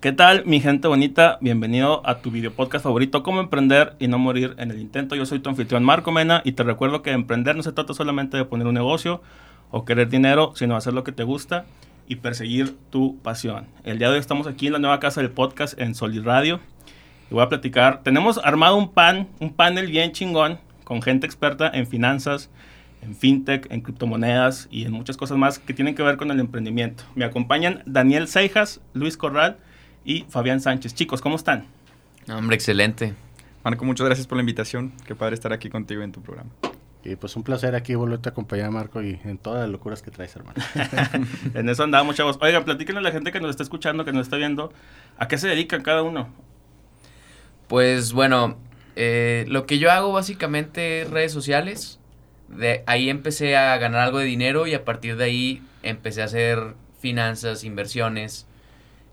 ¿Qué tal, mi gente bonita? Bienvenido a tu video podcast favorito, Cómo emprender y no morir en el intento. Yo soy tu anfitrión Marco Mena y te recuerdo que emprender no se trata solamente de poner un negocio o querer dinero, sino hacer lo que te gusta y perseguir tu pasión. El día de hoy estamos aquí en la nueva casa del podcast en Solid Radio y voy a platicar. Tenemos armado un pan, un panel bien chingón con gente experta en finanzas, en fintech, en criptomonedas y en muchas cosas más que tienen que ver con el emprendimiento. Me acompañan Daniel Seijas, Luis Corral y Fabián Sánchez. Chicos, ¿cómo están? Hombre, excelente. Marco, muchas gracias por la invitación. Qué padre estar aquí contigo en tu programa. Y pues un placer aquí volverte a acompañar, Marco, y en todas las locuras que traes, hermano. en eso andamos, chavos. Oigan, platíquenle a la gente que nos está escuchando, que nos está viendo, ¿a qué se dedican cada uno? Pues bueno, eh, lo que yo hago básicamente es redes sociales. De ahí empecé a ganar algo de dinero y a partir de ahí empecé a hacer finanzas, inversiones,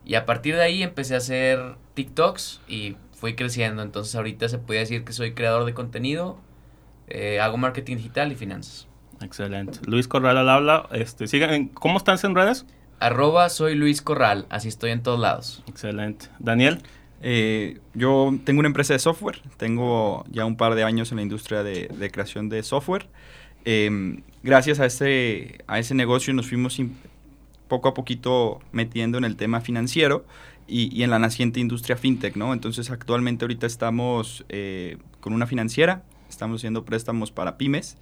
y a partir de ahí empecé a hacer TikToks y fui creciendo. Entonces ahorita se puede decir que soy creador de contenido, eh, hago marketing digital y finanzas. Excelente. Luis Corral al habla. Este, sigan, ¿Cómo están en redes? Arroba soy Luis Corral, así estoy en todos lados. Excelente. Daniel. Eh, yo tengo una empresa de software, tengo ya un par de años en la industria de, creación de software. Em, gracias a ese, a ese negocio nos fuimos poco a poquito metiendo en el tema financiero y, en la naciente industria fintech, ¿no? Entonces actualmente ahorita estamos eh, con una financiera, estamos haciendo préstamos para pymes.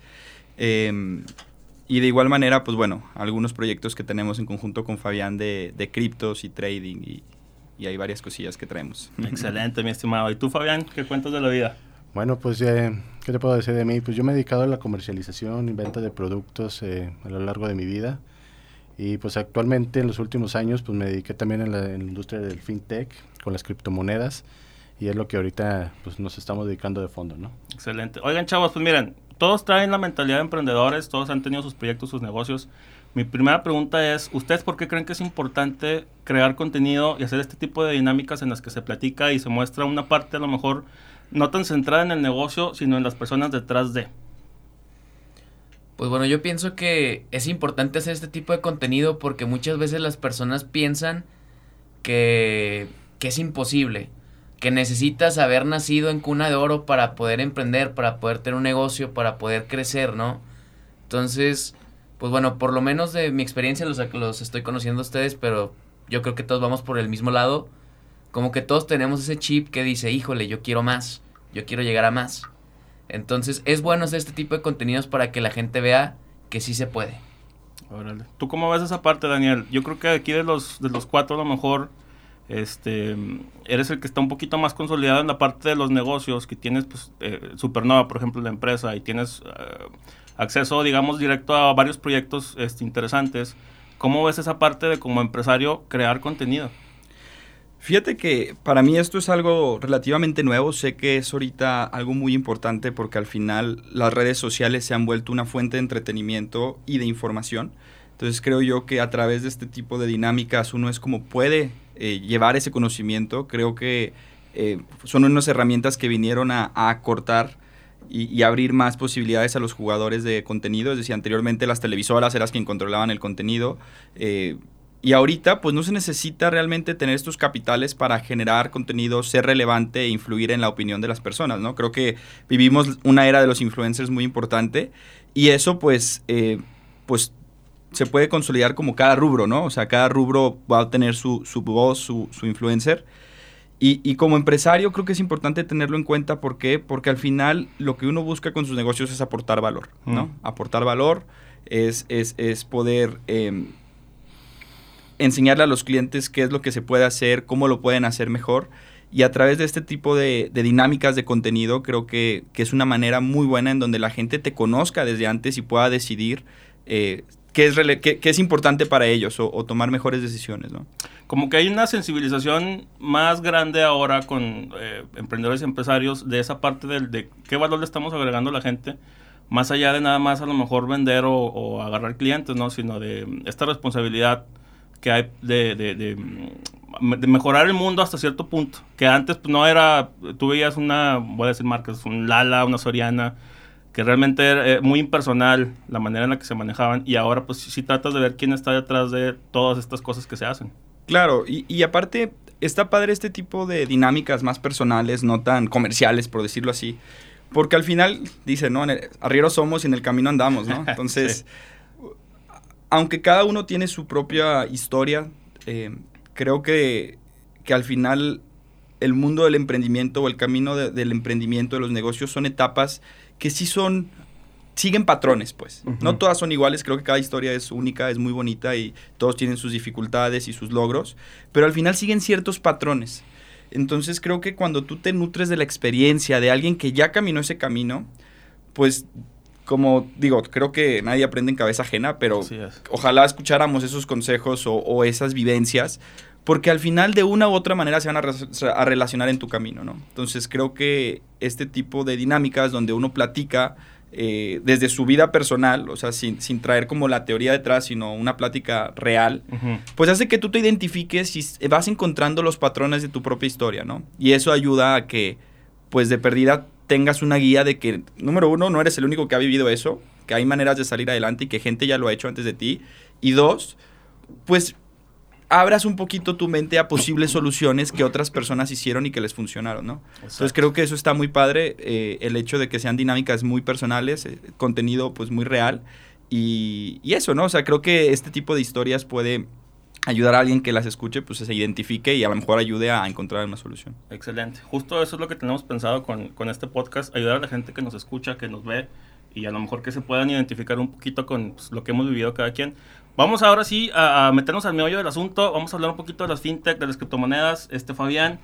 Em, y de igual manera, pues bueno, algunos proyectos que tenemos en conjunto con Fabián de, de criptos y trading y, y, hay varias cosillas que traemos. Excelente, mi estimado. ¿Y tú, Fabián, qué cuentas de la vida? Bueno, pues, eh, ¿qué te puedo decir de mí? Pues yo me he dedicado a la comercialización y venta de productos eh, a lo largo de mi vida. Y pues actualmente en los últimos años pues me dediqué también en la, industria del fintech con las criptomonedas y es lo que ahorita pues nos estamos dedicando de fondo, ¿no? Excelente. Oigan chavos, pues miren, todos traen la mentalidad de emprendedores, todos han tenido sus proyectos, sus negocios. Mi primera pregunta es, ¿ustedes por qué creen que es importante crear contenido y hacer este tipo de dinámicas en las que se platica y se muestra una parte a lo mejor no tan centrada en el negocio, sino en las personas detrás de? Pues bueno, yo pienso que es importante hacer este tipo de contenido porque muchas veces las personas piensan que, que es imposible, que necesitas haber nacido en cuna de oro para poder emprender, para poder tener un negocio, para poder crecer, ¿no? Entonces, pues bueno, por lo menos de mi experiencia los, los estoy conociendo a ustedes, pero yo creo que todos vamos por el mismo lado. Como que todos tenemos ese chip que dice, híjole, yo quiero más, yo quiero llegar a más. Entonces es bueno hacer este tipo de contenidos para que la gente vea que sí se puede. Órale. ¿Tú cómo ves esa parte, Daniel? Yo creo que aquí de los, de los cuatro a lo mejor este, eres el que está un poquito más consolidado en la parte de los negocios, que tienes pues, eh, Supernova, por ejemplo, la empresa, y tienes eh, acceso, digamos, directo a varios proyectos este, interesantes. ¿Cómo ves esa parte de como empresario crear contenido? Fíjate que para mí esto es algo relativamente nuevo, sé que es ahorita algo muy importante porque al final las redes sociales se han vuelto una fuente de entretenimiento y de información. Entonces creo yo que a través de este tipo de dinámicas uno es como puede eh, llevar ese conocimiento. Creo que eh, son unas herramientas que vinieron a, acortar y, abrir más posibilidades a los jugadores de contenido. Es decir, anteriormente las televisoras eran quien controlaban el contenido. Eh, y ahorita, pues no se necesita realmente tener estos capitales para generar contenido, ser relevante e influir en la opinión de las personas, ¿no? Creo que vivimos una era de los influencers muy importante y eso, pues, eh, pues se puede consolidar como cada rubro, ¿no? O sea, cada rubro va a tener su, su voz, su, su influencer. Y, y, como empresario creo que es importante tenerlo en cuenta. ¿Por qué? Porque al final lo que uno busca con sus negocios es aportar valor, ¿no? Aportar valor es, es, es poder... Eh, enseñarle a los clientes qué es lo que se puede hacer, cómo lo pueden hacer mejor. Y a través de este tipo de, dinámicas de contenido, creo que, es una manera muy buena en donde la gente te conozca desde antes y pueda decidir eh, qué, es qué, es importante para ellos o, tomar mejores decisiones. ¿no? Como que hay una sensibilización más grande ahora con eh, emprendedores y empresarios de esa parte del, de qué valor le estamos agregando a la gente más allá de nada más a lo mejor vender o, o agarrar clientes, ¿no? Sino de esta responsabilidad que hay de, de, de, mejorar el mundo hasta cierto punto. Que antes pues, no era, tú veías una, voy a decir marcas, un Lala, una Soriana, que realmente era eh, muy impersonal la manera en la que se manejaban y ahora pues sí, tratas de ver quién está detrás de todas estas cosas que se hacen. Claro, y, y aparte está padre este tipo de dinámicas más personales, no tan comerciales, por decirlo así. Porque al final, dice, ¿no? Arrieros somos y en el camino andamos, ¿no? Entonces, aunque cada uno tiene su propia historia, eh, creo que, que, al final el mundo del emprendimiento o el camino del emprendimiento, de los negocios, son etapas que sí son siguen patrones, pues. No todas son iguales, creo que cada historia es única, es muy bonita y todos tienen sus dificultades y sus logros, pero al final siguen ciertos patrones. Entonces creo que cuando tú te nutres de la experiencia de alguien que ya caminó ese camino, pues como digo, creo que nadie aprende en cabeza ajena, pero ojalá escucháramos esos consejos o, esas vivencias, porque al final de una u otra manera se van a, a, relacionar en tu camino, ¿no? Entonces creo que este tipo de dinámicas donde uno platica eh, desde su vida personal, o sea, sin, traer como la teoría detrás, sino una plática real, pues hace que tú te identifiques y vas encontrando los patrones de tu propia historia, ¿no? Y eso ayuda a que, pues de perdida, tengas una guía de que, número uno, no eres el único que ha vivido eso, que hay maneras de salir adelante y que gente ya lo ha hecho antes de ti. Y dos, pues abras un poquito tu mente a posibles soluciones que otras personas hicieron y que les funcionaron, ¿no? Entonces creo que eso está muy padre, eh, el hecho de que sean dinámicas muy personales, eh, contenido pues muy real y, eso, ¿no? O sea, creo que este tipo de historias puede ayudar a alguien que las escuche, pues se identifique y a lo mejor ayude a encontrar una solución. Excelente. Justo eso es lo que tenemos pensado con, con este podcast, ayudar a la gente que nos escucha, que nos ve y a lo mejor que se puedan identificar un poquito con pues, lo que hemos vivido cada quien. Vamos ahora sí a, meternos al meollo del asunto. Vamos a hablar un poquito de las fintech, de las criptomonedas. Este, Fabián,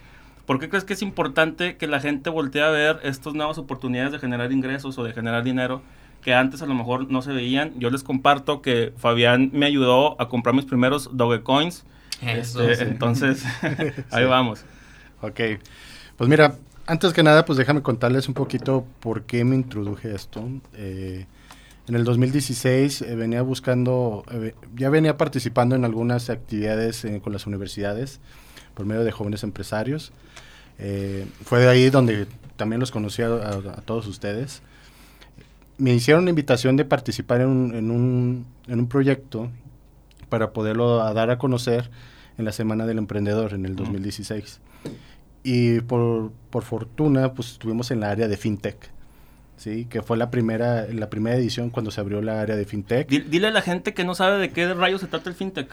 ¿por qué crees que es importante que la gente voltee a ver estas nuevas oportunidades de generar ingresos o de generar dinero que antes a lo mejor no se veían? Yo les comparto que Fabián me ayudó a comprar mis primeros Dogecoins. Este, entonces, ahí vamos. Ok. Pues mira, antes que nada, pues déjame contarles un poquito por qué me introduje esto. Eh, en el 2016 eh, venía buscando, eh, ya venía participando en algunas actividades eh, con las universidades por medio de jóvenes empresarios. fue de ahí donde también los conocí a, todos ustedes. Me hicieron una invitación de participar en un, en un, en un proyecto para poderlo dar a conocer en la Semana del Emprendedor en el 2016. Y por, por fortuna, pues estuvimos en la área de FinTech. Sí, que fue la primera, la primera edición cuando se abrió la área de fintech. Dile a la gente que no sabe de qué rayos se trata el fintech.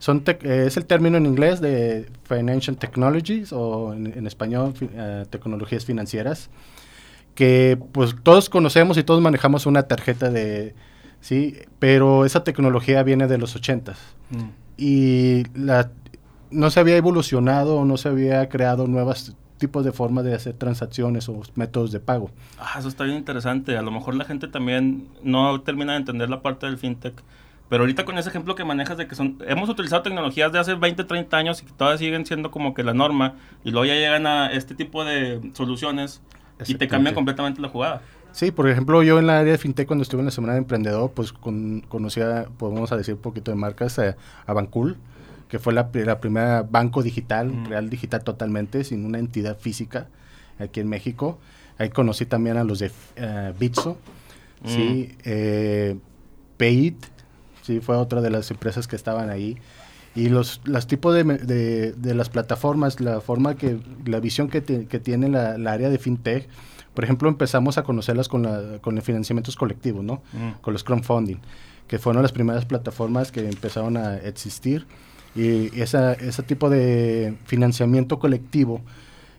Son eh, es el término en inglés de Financial Technologies o en, español eh, tecnologías financieras, que pues todos conocemos y todos manejamos una tarjeta de, sí, pero esa tecnología viene de los ochentas mm. y la, no se había evolucionado, no se había creado nuevas tipos de formas de hacer transacciones o métodos de pago. Ah, eso está bien interesante. A lo mejor la gente también no termina de entender la parte del fintech. Pero ahorita con ese ejemplo que manejas de que son, hemos utilizado tecnologías de hace 20, 30 años y que todavía siguen siendo como que la norma y luego ya llegan a este tipo de soluciones y te cambian completamente la jugada. Sí, por ejemplo, yo en la área de fintech cuando estuve en la Semana de Emprendedor, pues con, conocía, podemos decir un poquito de marcas, eh, a Bancool, que fue la, la primera banco digital, real digital totalmente, sin una entidad física aquí en México. Ahí conocí también a los de uh, Bitso, sí, eh, Payit, sí, fue otra de las empresas que estaban ahí. Y los, los tipos de, de, de las plataformas, la forma que, la visión que, que tiene la, la, área de fintech, por ejemplo, empezamos a conocerlas con, la, con los financiamientos colectivos, ¿no? Con los crowdfunding, que fueron las primeras plataformas que empezaron a existir y esa, ese tipo de financiamiento colectivo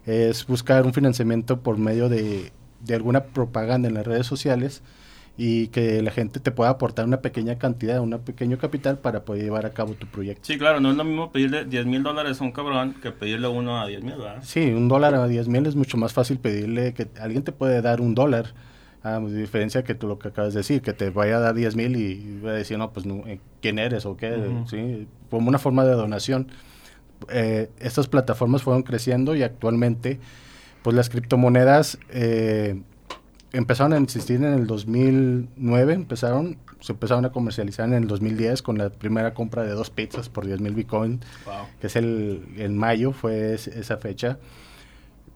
es buscar un financiamiento por medio de, de alguna propaganda en las redes sociales y que la gente te pueda aportar una pequeña cantidad, un pequeño capital para poder llevar a cabo tu proyecto. Sí, claro, no es lo mismo pedirle 10 mil dólares a un cabrón que pedirle uno a 10 mil, ¿verdad? Sí, un dólar a 10 mil es mucho más fácil pedirle que alguien te puede dar un dólar a diferencia que tú lo que acabas de decir, que te vaya a dar 10 mil y va a decir, no, pues, eh, ¿quién eres o qué? ¿Sí? Como una forma de donación. Eh, estas plataformas fueron creciendo y actualmente, pues, las criptomonedas eh, empezaron a existir en el 2009, empezaron, se empezaron a comercializar en el 2010 con la primera compra de dos pizzas por 10 mil Bitcoin, que es el, en mayo, fue esa fecha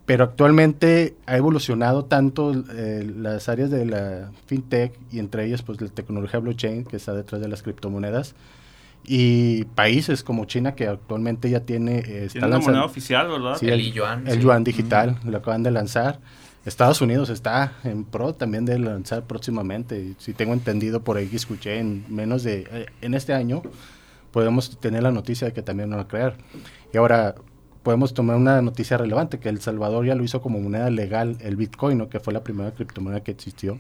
pero actualmente ha evolucionado tanto eh, las áreas de la fintech y entre ellas pues la tecnología blockchain que está detrás de las criptomonedas Y países como China, que actualmente ya tiene... eh, está tiene una moneda oficial, ¿verdad? Sí, el, yuan. El yuan digital, lo acaban de lanzar. Estados Unidos está en pro también de lanzar próximamente. Si tengo entendido por ahí que escuché en menos de... Eh, en este año podemos tener la noticia de que también lo va a crear. Y ahora podemos tomar una noticia relevante, que El Salvador ya lo hizo como moneda legal el Bitcoin, que fue la primera criptomoneda que existió.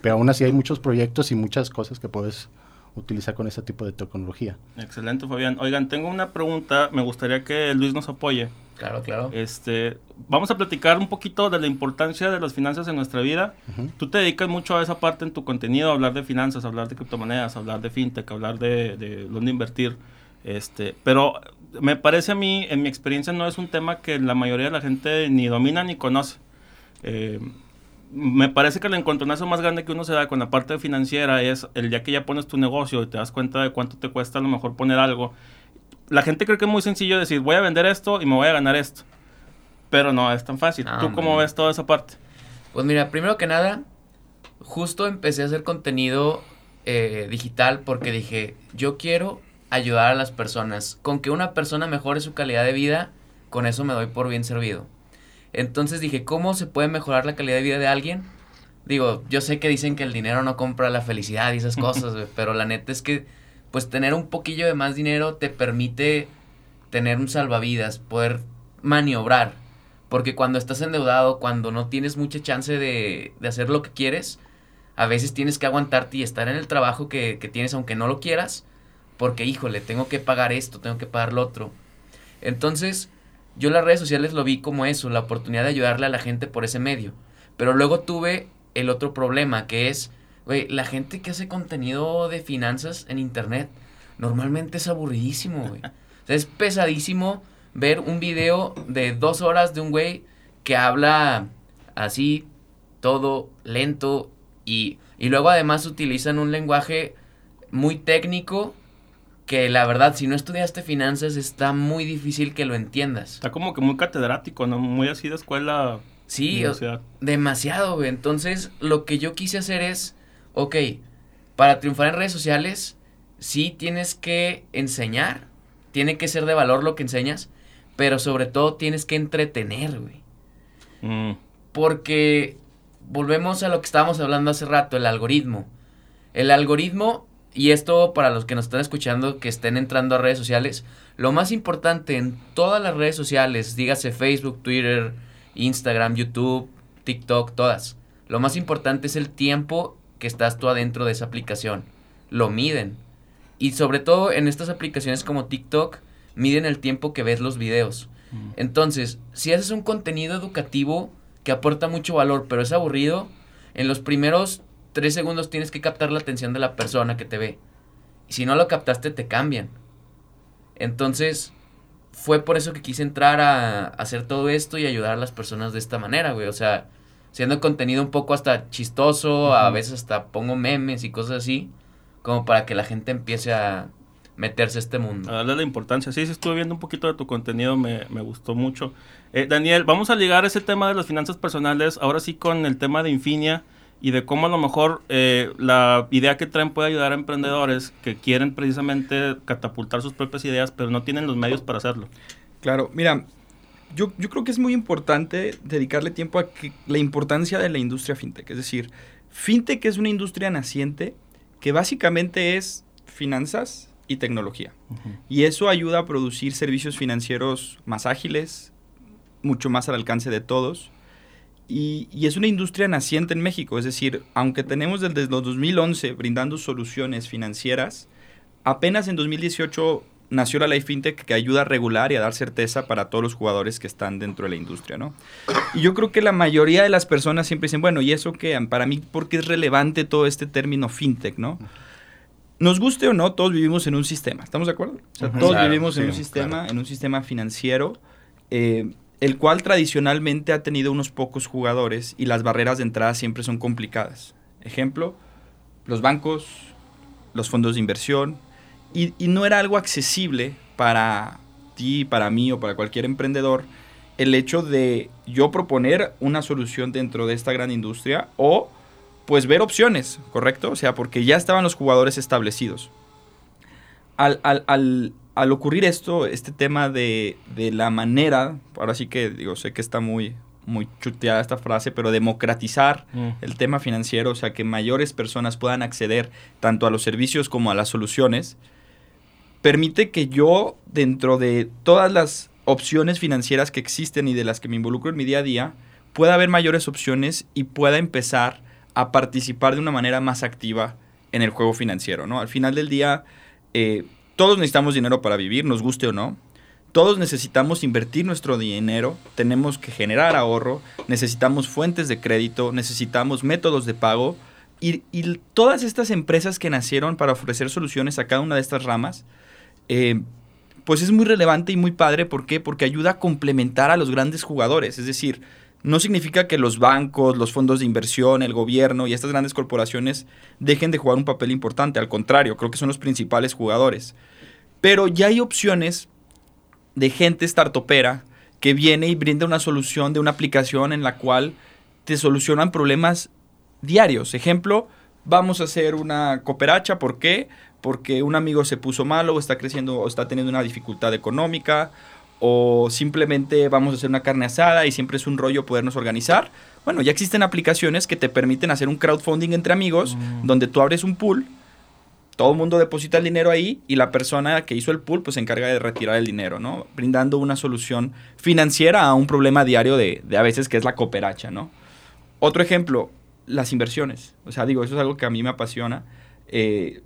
Pero aún así hay muchos proyectos y muchas cosas que puedes utilizar con ese tipo de tecnología. Excelente, Fabián. Oigan, tengo una pregunta, me gustaría que Luis nos apoye. Claro, claro. Este, vamos a platicar un poquito de la importancia de las finanzas en nuestra vida. Tú te dedicas mucho a esa parte en tu contenido, a hablar de finanzas, a hablar de criptomonedas, a hablar de fintech, a hablar de, de dónde invertir. Este, pero me parece a mí, en mi experiencia, no es un tema que la mayoría de la gente ni domina ni conoce. Eh, me parece que el encontronazo más grande que uno se da con la parte financiera es el día que ya pones tu negocio y te das cuenta de cuánto te cuesta a lo mejor poner algo. La gente cree que es muy sencillo decir, voy a vender esto y me voy a ganar esto. Pero no es tan fácil. ¿Tú cómo ves toda esa parte? Pues mira, primero que nada, justo empecé a hacer contenido eh, digital porque dije, yo quiero ayudar a las personas. Con que una persona mejore su calidad de vida, con eso me doy por bien servido. Entonces dije, ¿cómo se puede mejorar la calidad de vida de alguien? Digo, yo sé que dicen que el dinero no compra la felicidad y esas cosas, pero la neta es que, pues tener un poquillo de más dinero te permite tener un salvavidas, poder maniobrar. Porque cuando estás endeudado, cuando no tienes mucha chance de, de hacer lo que quieres, a veces tienes que aguantarte y estar en el trabajo que, que tienes aunque no lo quieras, porque híjole, tengo que pagar esto, tengo que pagar lo otro. Entonces, yo las redes sociales lo vi como eso, la oportunidad de ayudarle a la gente por ese medio. Pero luego tuve el otro problema, que es, güey, la gente que hace contenido de finanzas en internet normalmente es aburridísimo, güey. O sea, es pesadísimo ver un video de dos horas de un güey que habla así, todo lento y, y luego además utilizan un lenguaje muy técnico que la verdad, si no estudiaste finanzas, está muy difícil que lo entiendas. Está como que muy catedrático, ¿no? Muy así de escuela. Sí, demasiado, güey. Entonces, lo que yo quise hacer es, ok, para triunfar en redes sociales, sí tienes que enseñar, tiene que ser de valor lo que enseñas, pero sobre todo tienes que entretener, güey. Mm. Porque volvemos a lo que estábamos hablando hace rato, el algoritmo. El algoritmo y esto para los que nos están escuchando, que estén entrando a redes sociales, lo más importante en todas las redes sociales, dígase Facebook, Twitter, Instagram, YouTube, TikTok, todas, lo más importante es el tiempo que estás tú adentro de esa aplicación. Lo miden. Y sobre todo en estas aplicaciones como TikTok, miden el tiempo que ves los videos. Mm. Entonces, si haces un contenido educativo que aporta mucho valor, pero es aburrido, en los primeros tres segundos tienes que captar la atención de la persona que te ve. Y si no lo captaste, te cambian. Entonces, fue por eso que quise entrar a, hacer todo esto y ayudar a las personas de esta manera, güey. O sea, siendo contenido un poco hasta chistoso, a veces hasta pongo memes y cosas así, como para que la gente empiece a meterse a este mundo. A darle la importancia. Sí, sí, estuve viendo un poquito de tu contenido, me, me gustó mucho. Eh, Daniel, vamos a ligar ese tema de las finanzas personales, ahora sí con el tema de Infinia y de cómo a lo mejor eh, la idea que traen puede ayudar a emprendedores que quieren precisamente catapultar sus propias ideas, pero no tienen los medios para hacerlo. Claro, mira, yo, yo creo que es muy importante dedicarle tiempo a que, la importancia de la industria fintech. Es decir, fintech es una industria naciente que básicamente es finanzas y tecnología. Y eso ayuda a producir servicios financieros más ágiles, mucho más al alcance de todos y, es una industria naciente en México, es decir, aunque tenemos desde los 2011 brindando soluciones financieras, apenas en 2018 nació la ley FinTech que ayuda a regular y a dar certeza para todos los jugadores que están dentro de la industria, ¿no? Y yo creo que la mayoría de las personas siempre dicen, bueno, ¿y eso qué? Para mí, ¿por qué es relevante todo este término FinTech, no? Nos guste o no, todos vivimos en un sistema, ¿estamos de acuerdo? O sea, todos vivimos en un sistema, en un sistema financiero. Eh, el cual tradicionalmente ha tenido unos pocos jugadores y las barreras de entrada siempre son complicadas. Ejemplo, los bancos, los fondos de inversión, y, no era algo accesible para ti, para mí o para cualquier emprendedor el hecho de yo proponer una solución dentro de esta gran industria o pues ver opciones, ¿correcto? O sea, porque ya estaban los jugadores establecidos. al, al, al, al ocurrir esto, este tema de, de, la manera, ahora sí que digo, sé que está muy, muy chuteada esta frase, pero democratizar mm. el tema financiero, o sea, que mayores personas puedan acceder tanto a los servicios como a las soluciones, permite que yo, dentro de todas las opciones financieras que existen y de las que me involucro en mi día a día, pueda haber mayores opciones y pueda empezar a participar de una manera más activa en el juego financiero, ¿no? Al final del día, eh, todos necesitamos dinero para vivir, nos guste o no. Todos necesitamos invertir nuestro dinero, tenemos que generar ahorro, necesitamos fuentes de crédito, necesitamos métodos de pago y, y todas estas empresas que nacieron para ofrecer soluciones a cada una de estas ramas, eh, pues es muy relevante y muy padre. ¿Por qué? Porque ayuda a complementar a los grandes jugadores. Es decir, no significa que los bancos, los fondos de inversión, el gobierno y estas grandes corporaciones dejen de jugar un papel importante. Al contrario, creo que son los principales jugadores. Pero ya hay opciones de gente startupera que viene y brinda una solución de una aplicación en la cual te solucionan problemas diarios. Ejemplo, vamos a hacer una cooperacha. ¿Por qué? Porque un amigo se puso malo o está creciendo o está teniendo una dificultad económica o simplemente vamos a hacer una carne asada y siempre es un rollo podernos organizar. Bueno, ya existen aplicaciones que te permiten hacer un crowdfunding entre amigos, mm. donde tú abres un pool, todo el mundo deposita el dinero ahí y la persona que hizo el pool pues se encarga de retirar el dinero, ¿no? Brindando una solución financiera a un problema diario de, de a veces que es la cooperacha, ¿no? Otro ejemplo, las inversiones. O sea, digo, eso es algo que a mí me apasiona. Eh,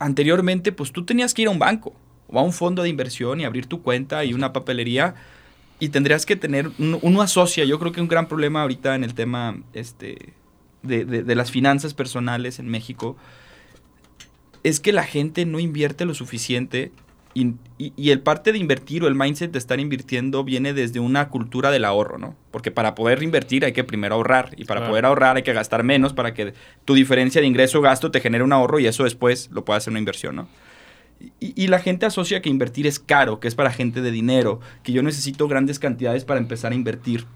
anteriormente, pues tú tenías que ir a un banco o a un fondo de inversión y abrir tu cuenta y una papelería y tendrías que tener, uno, asocia, yo creo que un gran problema ahorita en el tema este, de, de, las finanzas personales en México es que la gente no invierte lo suficiente y, y, el parte de invertir o el mindset de estar invirtiendo viene desde una cultura del ahorro, ¿no? Porque para poder invertir hay que primero ahorrar y para poder ahorrar hay que gastar menos para que tu diferencia de ingreso-gasto te genere un ahorro y eso después lo pueda hacer una inversión, ¿no? Y, la gente asocia que invertir es caro, que es para gente de dinero, que yo necesito grandes cantidades para empezar a invertir.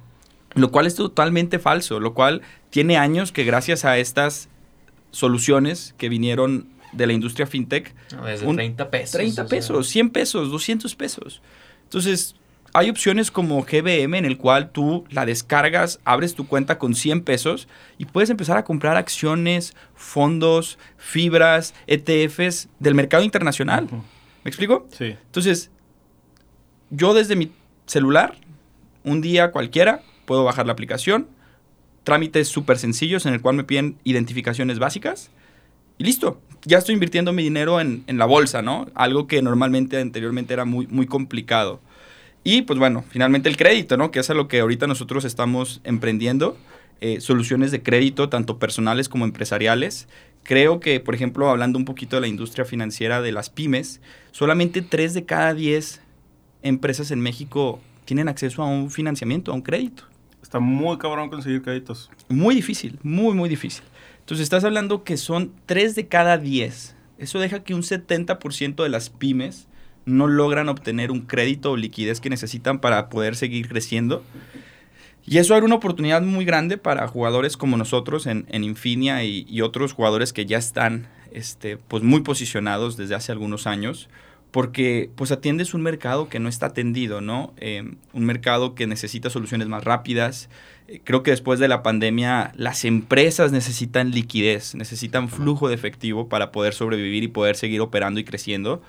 Lo cual es totalmente falso, lo cual tiene años que gracias a estas soluciones que vinieron de la industria fintech... desde 30 pesos. 30 pesos, 100 pesos, 200 pesos. Entonces, hay opciones como GBM en el cual tú la descargas, abres tu cuenta con 100 pesos y puedes empezar a comprar acciones, fondos, fibras, ETFs del mercado internacional. ¿Me explico? Sí. Entonces, yo desde mi celular, un día cualquiera, puedo bajar la aplicación, trámites súper sencillos en el cual me piden identificaciones básicas y listo. Ya estoy invirtiendo mi dinero en, en la bolsa, ¿no? Algo que normalmente anteriormente era muy, muy complicado. Y pues bueno, finalmente el crédito, ¿no? Que es a lo que ahorita nosotros estamos emprendiendo. Eh, soluciones de crédito, tanto personales como empresariales. Creo que, por ejemplo, hablando un poquito de la industria financiera de las pymes, solamente 3 de cada 10 empresas en México tienen acceso a un financiamiento, a un crédito. Está muy cabrón conseguir créditos. Muy difícil, muy, muy difícil. Entonces estás hablando que son 3 de cada 10. Eso deja que un 70% de las pymes no logran obtener un crédito o liquidez que necesitan para poder seguir creciendo. Y eso era una oportunidad muy grande para jugadores como nosotros en, Infinia y, otros jugadores que ya están este, pues muy posicionados desde hace algunos años, porque pues atiendes un mercado que no está atendido, ¿no? Eh, un mercado que necesita soluciones más rápidas. Eh, creo que después de la pandemia las empresas necesitan liquidez, necesitan flujo de efectivo para poder sobrevivir y poder seguir operando y creciendo.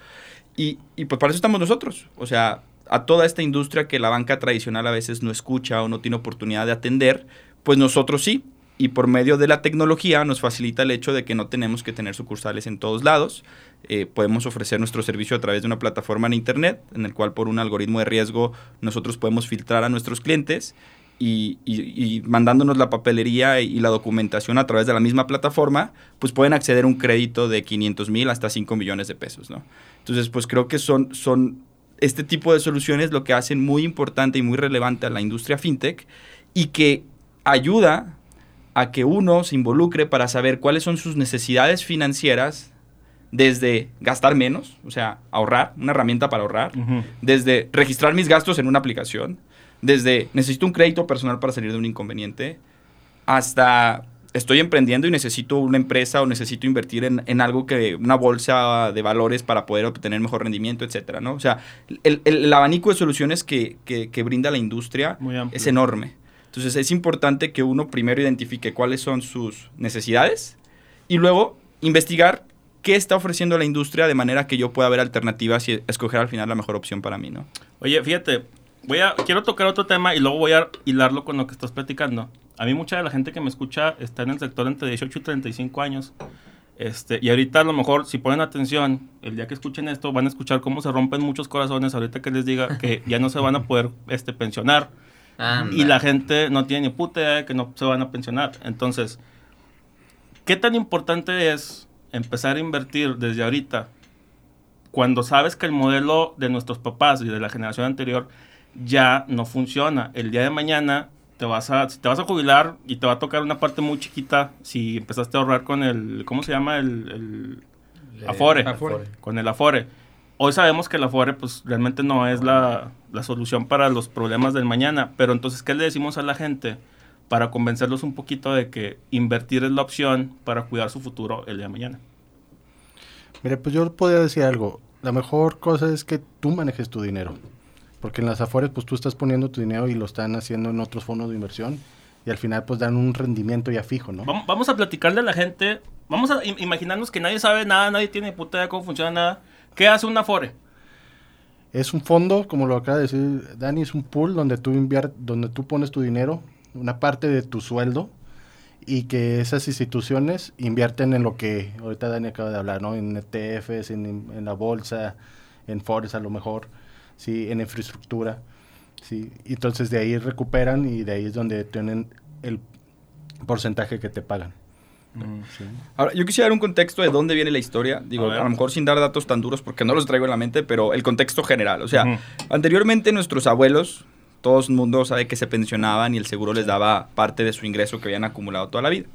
Y, y pues para eso estamos nosotros. O sea, a toda esta industria que la banca tradicional a veces no escucha o no tiene oportunidad de atender, pues nosotros sí. Y por medio de la tecnología nos facilita el hecho de que no tenemos que tener sucursales en todos lados. Eh, podemos ofrecer nuestro servicio a través de una plataforma en Internet, en el cual por un algoritmo de riesgo nosotros podemos filtrar a nuestros clientes y, mandándonos la papelería y, la documentación a través de la misma plataforma, pues pueden acceder a un crédito de 500 mil hasta 5 millones de pesos, ¿no? Entonces, pues creo que son, son este tipo de soluciones lo que hacen muy importante y muy relevante a la industria fintech y que ayuda a que uno se involucre para saber cuáles son sus necesidades financieras desde gastar menos, o sea, ahorrar, una herramienta para ahorrar, desde registrar mis gastos en una aplicación, desde necesito un crédito personal para salir de un inconveniente, hasta estoy emprendiendo y necesito una empresa o necesito invertir en, en, algo que, una bolsa de valores para poder obtener mejor rendimiento, etcétera, ¿no? O sea, el, el, el abanico de soluciones que, que, que brinda la industria es enorme. Entonces es importante que uno primero identifique cuáles son sus necesidades y luego investigar qué está ofreciendo la industria de manera que yo pueda ver alternativas y escoger al final la mejor opción para mí, ¿no? Oye, fíjate, voy a, quiero tocar otro tema y luego voy a hilarlo con lo que estás platicando. A mí mucha de la gente que me escucha está en el sector entre 18 y 35 años. Este, y ahorita a lo mejor, si ponen atención, el día que escuchen esto, van a escuchar cómo se rompen muchos corazones ahorita que les diga que ya no se van a poder este, pensionar. Y la gente no tiene ni puta idea de que no se van a pensionar. Entonces, ¿qué tan importante es empezar a invertir desde ahorita, cuando sabes que el modelo de nuestros papás y de la generación anterior ya no funciona. El día de mañana te vas a, te vas a jubilar y te va a tocar una parte muy chiquita si empezaste a ahorrar con el, ¿cómo se llama? El, afore, Con el Afore. Hoy sabemos que el Afore pues realmente no es la, la solución para los problemas del mañana, pero entonces, ¿qué le decimos a la gente? para convencerlos un poquito de que invertir es la opción para cuidar su futuro el día de mañana. Mire, pues yo podría decir algo. La mejor cosa es que tú manejes tu dinero. Porque en las afores, pues tú estás poniendo tu dinero y lo están haciendo en otros fondos de inversión. Y al final, pues dan un rendimiento ya fijo, ¿no? Vamos a platicarle a la gente. Vamos a imaginarnos que nadie sabe nada, nadie tiene puta idea cómo funciona nada. ¿Qué hace un afore? Es un fondo, como lo acaba de decir Dani, es un pool donde tú, donde tú pones tu dinero una parte de tu sueldo y que esas instituciones invierten en lo que ahorita Dani acaba de hablar, ¿no? En ETFs, en, en la bolsa, en Forex a lo mejor, ¿sí? En infraestructura, ¿sí? Entonces de ahí recuperan y de ahí es donde tienen el porcentaje que te pagan. Mm. Ahora, yo quisiera dar un contexto de dónde viene la historia. Digo, a, lo mejor sin dar datos tan duros porque no los traigo en la mente, pero el contexto general. O sea, anteriormente nuestros abuelos, todo el mundo sabe que se pensionaban y el seguro les daba parte de su ingreso que habían acumulado toda la vida.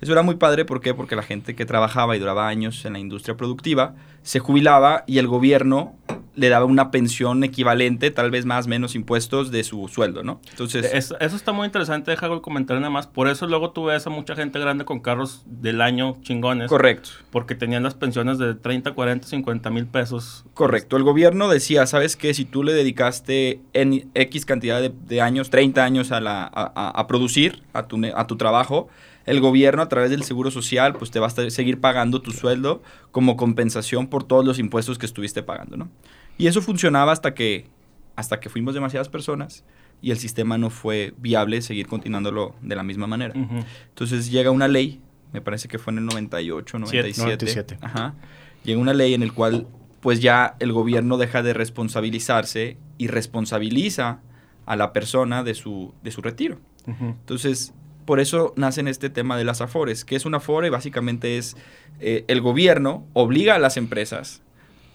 Eso era muy padre, ¿por qué? Porque la gente que trabajaba y duraba años en la industria productiva se jubilaba y el gobierno le daba una pensión equivalente, tal vez más menos impuestos de su sueldo, ¿no? Entonces... Eso, está muy interesante, deja el comentario nada más. Por eso luego tú ves a mucha gente grande con carros del año chingones. Correcto. Porque tenían las pensiones de 30, 40, 50 mil pesos. Correcto. El gobierno decía, ¿sabes qué? Si tú le dedicaste en X cantidad de, años, 30 años a, la, a, producir, a tu, a tu trabajo, el gobierno a través del seguro social pues te va a seguir pagando tu sueldo como compensación por todos los impuestos que estuviste pagando, ¿no? Y eso funcionaba hasta que, hasta que fuimos demasiadas personas y el sistema no fue viable seguir continuándolo de la misma manera. Entonces llega una ley, me parece que fue en el 98, 97. 97. Ajá. Llega una ley en el cual pues ya el gobierno deja de responsabilizarse y responsabiliza a la persona de su, de su retiro. Entonces, por eso nace en este tema de las afores. que es una afore? Básicamente es eh, el gobierno obliga a las empresas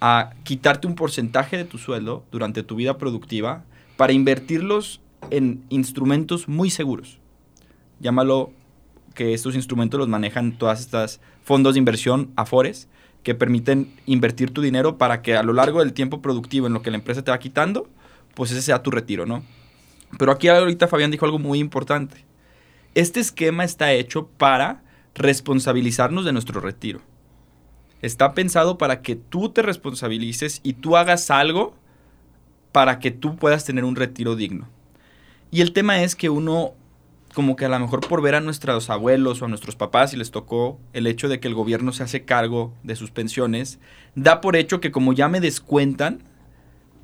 a quitarte un porcentaje de tu sueldo durante tu vida productiva para invertirlos en instrumentos muy seguros. Llámalo que estos instrumentos los manejan todas estas fondos de inversión, afores, que permiten invertir tu dinero para que a lo largo del tiempo productivo en lo que la empresa te va quitando, pues ese sea tu retiro, ¿no? Pero aquí ahorita Fabián dijo algo muy importante. Este esquema está hecho para responsabilizarnos de nuestro retiro. Está pensado para que tú te responsabilices y tú hagas algo para que tú puedas tener un retiro digno. Y el tema es que uno, como que a lo mejor por ver a nuestros abuelos o a nuestros papás y les tocó el hecho de que el gobierno se hace cargo de sus pensiones, da por hecho que como ya me descuentan,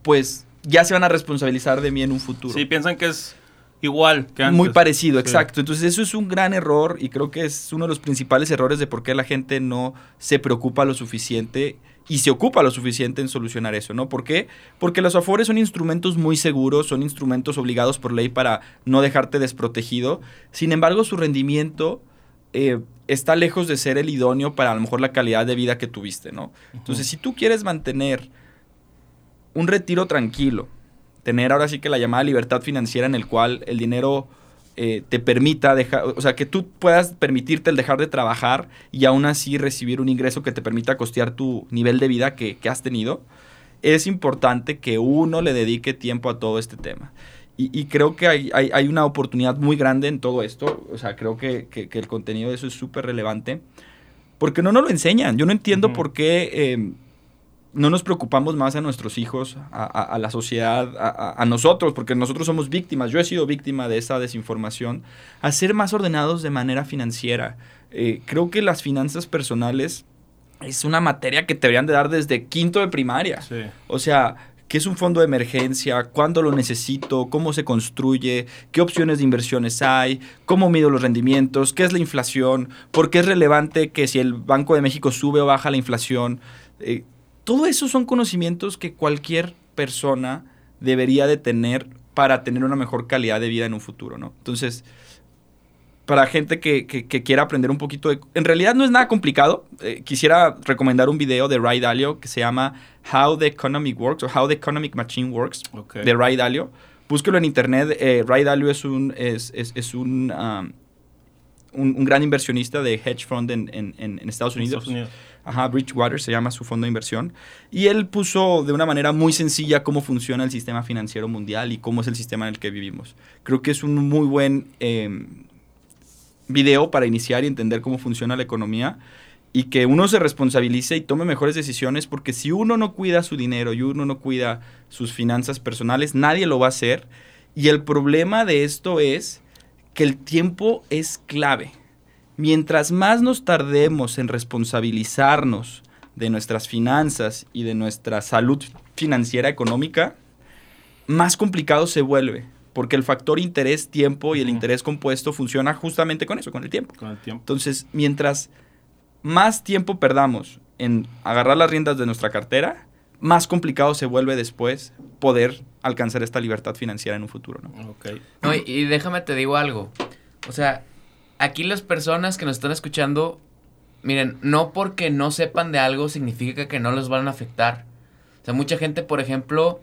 pues ya se van a responsabilizar de mí en un futuro. Sí, piensan que es igual que antes. Muy parecido, exacto. Entonces eso es un gran error y creo que es uno de los principales errores de por qué la gente no se preocupa lo suficiente y se ocupa lo suficiente en solucionar eso, ¿no? ¿Por qué? Porque los afores son instrumentos muy seguros, son instrumentos obligados por ley para no dejarte desprotegido. Sin embargo, su rendimiento eh, está lejos de ser el idóneo para a lo mejor la calidad de vida que tuviste, ¿no? Entonces, si tú quieres mantener un retiro tranquilo, tener ahora sí que la llamada libertad financiera en el cual el dinero eh, te permita dejar, o sea, que tú puedas permitirte el dejar de trabajar y aún así recibir un ingreso que te permita costear tu nivel de vida que, has tenido, es importante que uno le dedique tiempo a todo este tema. Y, creo que hay, hay, una oportunidad muy grande en todo esto. O sea, creo que, que, el contenido de eso es súper relevante. Porque no nos lo enseñan. Yo no entiendo por qué eh, no nos preocupamos más a nuestros hijos, a, a, la sociedad, a, a, nosotros, porque nosotros somos víctimas. Yo he sido víctima de esa desinformación. A ser más ordenados de manera financiera. Eh, creo que las finanzas personales es una materia que te deberían de dar desde quinto de primaria. O sea, ¿qué es un fondo de emergencia? ¿Cuándo lo necesito? ¿Cómo se construye? ¿Qué opciones de inversiones hay? ¿Cómo mido los rendimientos? ¿Qué es la inflación? ¿Por qué es relevante que si el Banco de México sube o baja la inflación? Eh, todo eso son conocimientos que cualquier persona debería de tener para tener una mejor calidad de vida en un futuro, ¿no? Entonces, para gente que, quiera aprender un poquito de... En realidad no es nada complicado. Eh, quisiera recomendar un video de Ray Dalio que se llama How the Economic Works o How the Economic Machine Works de Ray Dalio. Búsquelo en internet. Eh, Ray Dalio es un, es, um, un, un, gran inversionista de hedge fund en, en, Estados Unidos. Ajá, Bridgewater se llama su fondo de inversión. Y él puso de una manera muy sencilla cómo funciona el sistema financiero mundial y cómo es el sistema en el que vivimos. Creo que es un muy buen em, video para iniciar y entender cómo funciona la economía y que uno se responsabilice y tome mejores decisiones porque si uno no cuida su dinero y uno no cuida sus finanzas personales, nadie lo va a hacer. Y el problema de esto es que el tiempo es clave. Mientras más nos tardemos en responsabilizarnos de nuestras finanzas y de nuestra salud financiera económica, más complicado se vuelve porque el factor interés tiempo y el interés compuesto funciona justamente con eso, con el tiempo. Con el tiempo. Entonces, mientras más tiempo perdamos en agarrar las riendas de nuestra cartera, más complicado se vuelve después poder alcanzar esta libertad financiera en un futuro, ¿no? Okay. No, y, déjame te digo algo. O sea, aquí las personas que nos están escuchando, miren, no porque no sepan de algo significa que no les van a afectar. O sea, mucha gente, por ejemplo,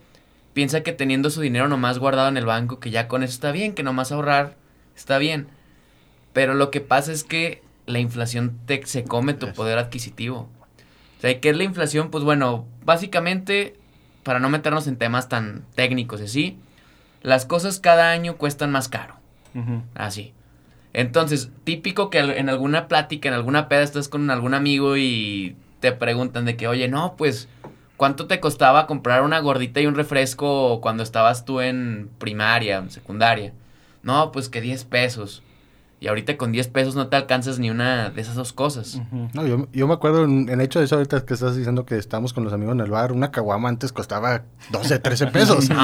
piensa que teniendo su dinero nomás guardado en el banco, que ya con eso está bien, que nomás ahorrar está bien. Pero lo que pasa es que la inflación te, se come tu poder adquisitivo. O sea, ¿qué es la inflación? Pues bueno, básicamente, para no meternos en temas tan técnicos así, las cosas cada año cuestan más caro. Así. Entonces, típico que en alguna plática, en alguna peda, estás con algún amigo y te preguntan de que, oye, no, pues ¿Cuánto te costaba comprar una gordita y un refresco cuando estabas tú en primaria, en secundaria? No, pues que 10 pesos. Y ahorita con 10 pesos no te alcanzas ni una de esas dos cosas. No, yo, yo, me acuerdo en, en, hecho de eso ahorita que estás diciendo que estamos con los amigos en el bar, una caguama antes costaba 12, 13 pesos.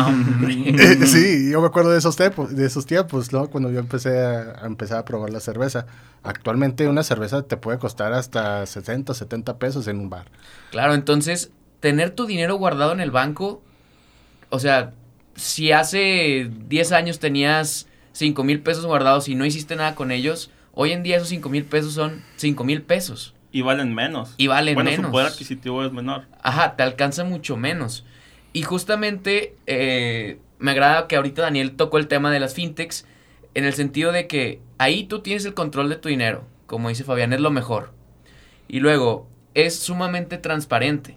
Sí, yo me acuerdo de esos tiempos, de esos tiempos, ¿no? Cuando yo empecé a, a, empezar a probar la cerveza. Actualmente una cerveza te puede costar hasta 60, 70 pesos en un bar. Claro, entonces tener tu dinero guardado en el banco, o sea, si hace 10 años tenías 5 mil pesos guardados y no hiciste nada con ellos, hoy en día esos 5 mil pesos son 5 mil pesos. Y valen menos. Y valen menos. Su poder adquisitivo es menor. Ajá, te alcanza mucho menos. Y justamente eh, me agrada que ahorita Daniel tocó el tema de las fintechs, en el sentido de que ahí tú tienes el control de tu dinero, como dice Fabián, es lo mejor. Y luego, es sumamente transparente.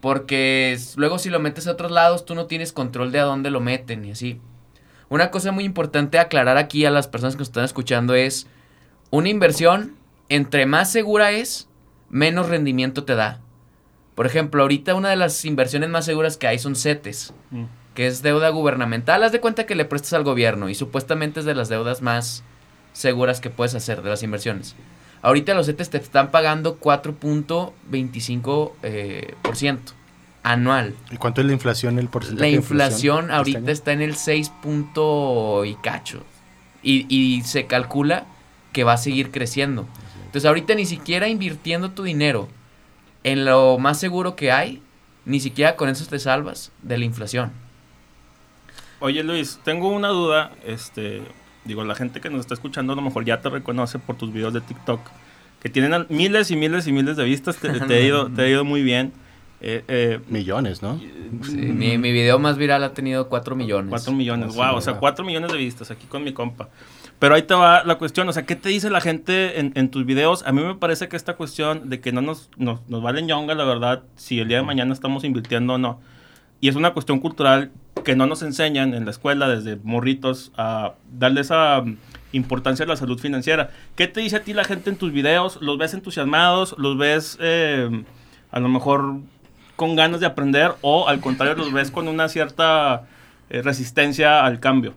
Porque luego si lo metes a otros lados, tú no tienes control de a dónde lo meten y así. Una cosa muy importante aclarar aquí a las personas que nos están escuchando es, una inversión, entre más segura es, menos rendimiento te da. Por ejemplo, ahorita una de las inversiones más seguras que hay son CETES, mm. que es deuda gubernamental. Haz de cuenta que le prestas al gobierno y supuestamente es de las deudas más seguras que puedes hacer de las inversiones. Ahorita los CETES te están pagando 4.25% eh, anual. ¿Y cuánto es la inflación, el porcentaje? La inflación, este ahorita está en el 6 y cacho. Y, se calcula que va a seguir creciendo. Entonces ahorita ni siquiera invirtiendo tu dinero en lo más seguro que hay, ni siquiera con eso te salvas de la inflación. Oye Luis, tengo una duda, este, digo, la gente que nos está escuchando a lo mejor ya te reconoce por tus videos de TikTok, que tienen miles y miles y miles de vistas, te, te, ido, te ha ido muy bien. Eh, eh, millones, ¿no? Sí, mi, mi, video más viral ha tenido 4 millones. 4 millones, wow, o sea, 4 millones de vistas aquí con mi compa. Pero ahí te va la cuestión, o sea, ¿qué te dice la gente en, en tus videos? A mí me parece que esta cuestión de que no nos, nos, nos vale ñonga, la verdad, si el día de mañana estamos invirtiendo o no. y es una cuestión cultural que no nos enseñan en la escuela desde morritos a darle esa mm, importancia a la salud financiera. ¿Qué te dice a ti la gente en tus videos? ¿Los ves entusiasmados? ¿Los ves eh, a lo mejor con ganas de aprender? ¿O al contrario los ves con una cierta eh, resistencia al cambio?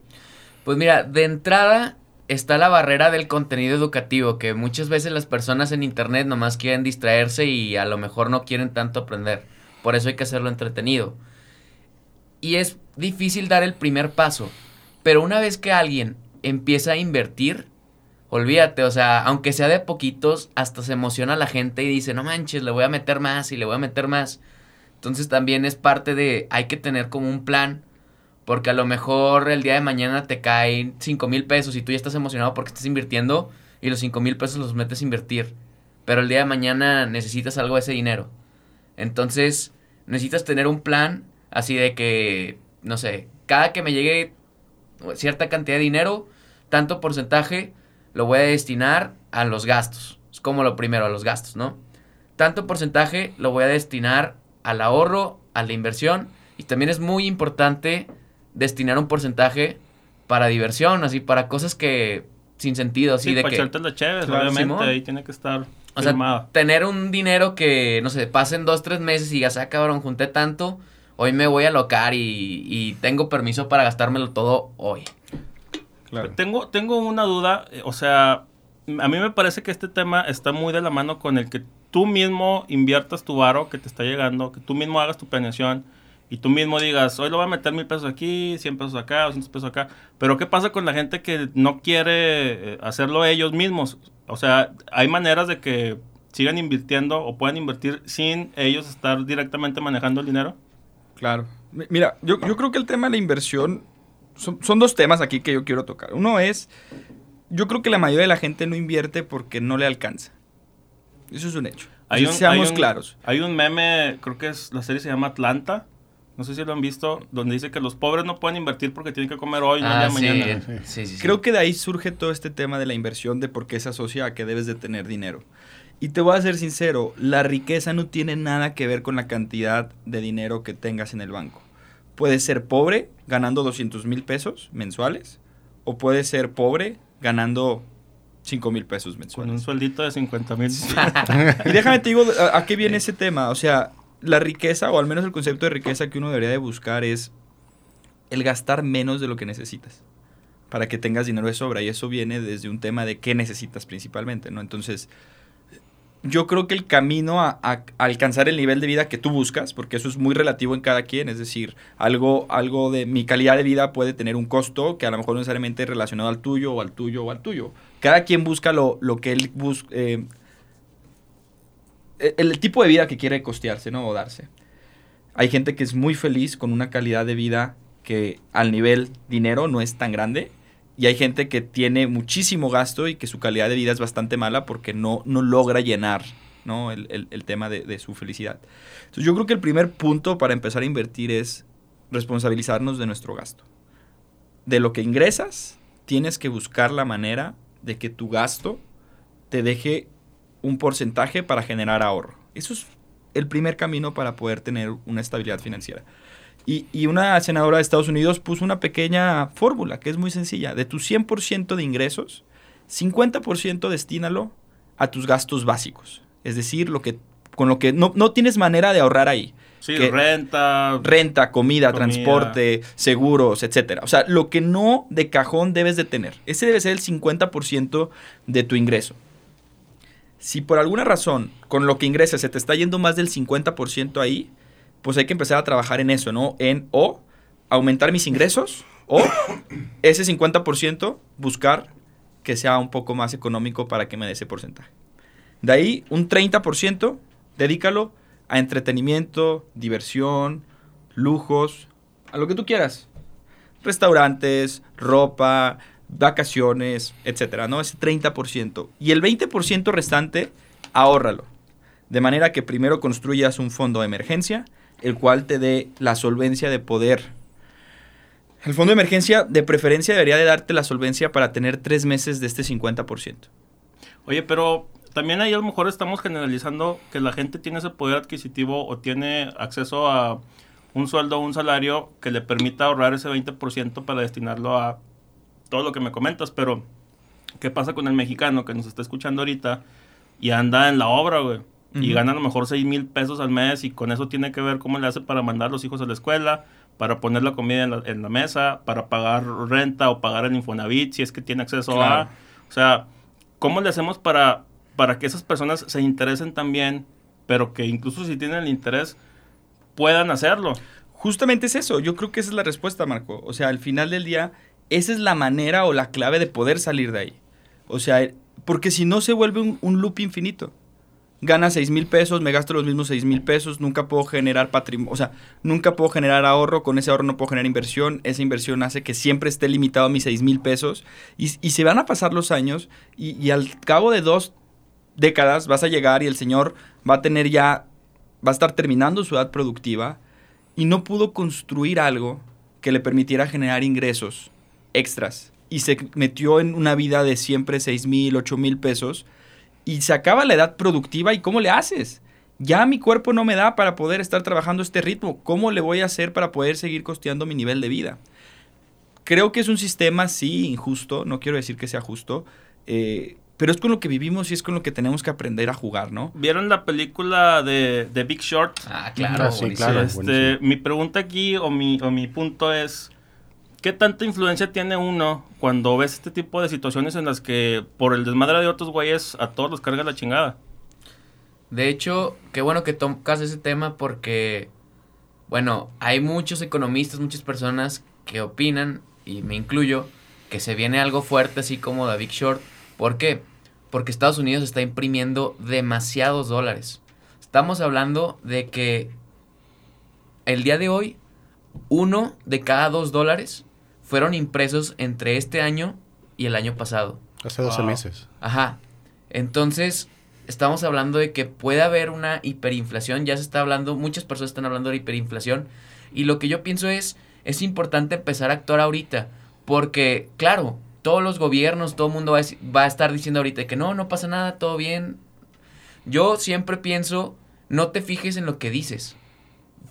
Pues mira, de entrada está la barrera del contenido educativo, que muchas veces las personas en internet nomás quieren distraerse y a lo mejor no quieren tanto aprender. Por eso hay que hacerlo entretenido. Y es difícil dar el primer paso, pero una vez que alguien empieza a invertir, olvídate, o sea, aunque sea de poquitos, hasta se emociona la gente y dice, no manches, le voy a meter más y le voy a meter más. Entonces también es parte de, hay que tener como un plan porque a lo mejor el día de mañana te caen 5 mil pesos y tú ya estás emocionado porque estás invirtiendo y los 5 mil pesos los metes a invertir. Pero el día de mañana necesitas algo de ese dinero. Entonces necesitas tener un plan así de que, no sé, cada que me llegue cierta cantidad de dinero, tanto porcentaje lo voy a destinar a los gastos. Es como lo primero, a los gastos, ¿no? Tanto porcentaje lo voy a destinar al ahorro, a la inversión. Y también es muy importante destinar un porcentaje para diversión, así, para cosas que sin sentido, así de para que... echarte la chévere, obviamente, ahí tiene que estar o sea, tener un dinero que, no sé, pasen dos, tres meses y ya sea, cabrón, junté tanto, hoy me voy a locar y, y tengo permiso para gastármelo todo hoy. Claro. Tengo, tengo una duda, eh, o sea, a mí me parece que este tema está muy de la mano con el que tú mismo inviertas tu varo que te está llegando, que tú mismo hagas tu planeación y tú mismo digas, hoy lo voy a meter mil pesos aquí, cien pesos acá, doscientos pesos acá. Pero ¿qué pasa con la gente que no quiere eh, hacerlo ellos mismos? O sea, hay maneras de que sigan invirtiendo o puedan invertir sin ellos estar directamente manejando el dinero. Claro. Mira, yo, yo creo que el tema de la inversión son, son dos temas aquí que yo quiero tocar. Uno es, yo creo que la mayoría de la gente no invierte porque no le alcanza. Eso es un hecho. Hay seamos claros. Hay un meme, creo que es la serie se llama Atlanta, no sé si lo han visto, donde dice que los pobres no pueden invertir porque tienen que comer hoy, no ah, mañana. Sí, sí, Creo que de ahí surge todo este tema de la inversión, de por qué se asocia a que debes de tener dinero. Y te voy a ser sincero, la riqueza no tiene nada que ver con la cantidad de dinero que tengas en el banco. Puedes ser pobre ganando 200 mil pesos mensuales o puedes ser pobre ganando 5 mil pesos mensuales. Con un sueldito de 50 mil. y déjame te digo a, a qué viene ese tema. O sea, la riqueza, o al menos el concepto de riqueza que uno debería de buscar es el gastar menos de lo que necesitas para que tengas dinero de sobra. Y eso viene desde un tema de qué necesitas principalmente, ¿no? Entonces, yo creo que el camino a, alcanzar el nivel de vida que tú buscas, porque eso es muy relativo en cada quien, es decir, algo, algo de mi calidad de vida puede tener un costo que a lo mejor no necesariamente es relacionado al tuyo, o al tuyo, o al tuyo. Cada quien busca lo, lo que él busca, eh, el tipo de vida que quiere costearse, ¿no? O darse. Hay gente que es muy feliz con una calidad de vida que al nivel dinero no es tan grande. Y hay gente que tiene muchísimo gasto y que su calidad de vida es bastante mala porque no, no logra llenar ¿no? el, tema de, de, su felicidad. Entonces yo creo que el primer punto para empezar a invertir es responsabilizarnos de nuestro gasto. De lo que ingresas, tienes que buscar la manera de que tu gasto te deje un porcentaje para generar ahorro. Eso es el primer camino para poder tener una estabilidad financiera. Y, una senadora de Estados Unidos puso una pequeña fórmula que es muy sencilla. De tu 100% de ingresos, 50% destínalo a tus gastos básicos. Es decir, lo que, con lo que no, tienes manera de ahorrar ahí. Sí, renta. Renta, comida, transporte, seguros, etc. O sea, lo que no de cajón debes de tener. Ese debe ser el 50% de tu ingreso si por alguna razón con lo que ingresas se te está yendo más del 50% ahí, pues hay que empezar a trabajar en eso, ¿no? En o aumentar mis ingresos o ese 50% buscar que sea un poco más económico para que me dé ese porcentaje. De ahí un 30% dedícalo a entretenimiento, diversión, lujos, a lo que tú quieras. Restaurantes, ropa, vacaciones, etcétera, ¿no? Ese 30%. Y el 20% restante, ahórralo. De manera que primero construyas un fondo de emergencia, el cual te dé la solvencia de poder. El fondo de emergencia, de preferencia, debería de darte la solvencia para tener tres meses de este 50%. Oye, pero también ahí a lo mejor estamos generalizando que la gente tiene ese poder adquisitivo o tiene acceso a un sueldo o un salario que le permita ahorrar ese 20% para destinarlo a todo lo que me comentas, pero ¿qué pasa con el mexicano que nos está escuchando ahorita y anda en la obra, güey? Y gana a lo mejor 6 mil pesos al mes y con eso tiene que ver cómo le hace para mandar a los hijos a la escuela, para poner la comida en la, en la mesa, para pagar renta o pagar el Infonavit si es que tiene acceso Claro. a... O sea, ¿cómo le hacemos para, para que esas personas se interesen también, pero que incluso si tienen el interés puedan hacerlo? Justamente es eso, yo creo que esa es la respuesta, Marco. O sea, al final del día, esa es la manera o la clave de poder salir de ahí. O sea, porque si no se vuelve un, loop infinito. Gana 6 mil pesos, me gasto los mismos 6 mil pesos, nunca puedo generar patrimonio, o sea, nunca puedo generar ahorro, con ese ahorro no puedo generar inversión, esa inversión hace que siempre esté limitado a mis 6 mil pesos y, se van a pasar los años y, y al cabo de dos décadas vas a llegar y el señor va a tener ya, va a estar terminando su edad productiva y no pudo construir algo que le permitiera generar ingresos extras. Y se metió en una vida de siempre 6 mil, 8 mil pesos. Y se acaba la edad productiva y ¿cómo le haces? Ya mi cuerpo no me da para poder estar trabajando este ritmo. ¿Cómo le voy a hacer para poder seguir costeando mi nivel de vida? Creo que es un sistema, sí, injusto. No quiero decir que sea justo. eh, pero es con lo que vivimos y es con lo que tenemos que aprender a jugar, ¿no? ¿Vieron la película de, de Big Short? Ah, claro, Ah, sí, claro. Este, mi pregunta aquí o mi, o mi punto es, ¿qué tanta influencia tiene uno cuando ves este tipo de situaciones en las que por el desmadre de otros güeyes a todos los carga la chingada? De hecho, qué bueno que tocas ese tema porque, bueno, hay muchos economistas, muchas personas que opinan, y me incluyo, que se viene algo fuerte así como The Big Short. ¿Por qué? Porque Estados Unidos está imprimiendo demasiados dólares. Estamos hablando de que el día de hoy, uno de cada dos dólares fueron impresos entre este año y el año pasado. Hace 12 Wow. meses. Ajá. Entonces, estamos hablando de que puede haber una hiperinflación. Ya se está hablando, muchas personas están hablando de hiperinflación. Y lo que yo pienso es, es importante empezar a actuar ahorita. Porque, claro, todos los gobiernos, todo el mundo va a, deci- va a estar diciendo ahorita que no, no pasa nada, todo bien. Yo siempre pienso, no te fijes en lo que dices.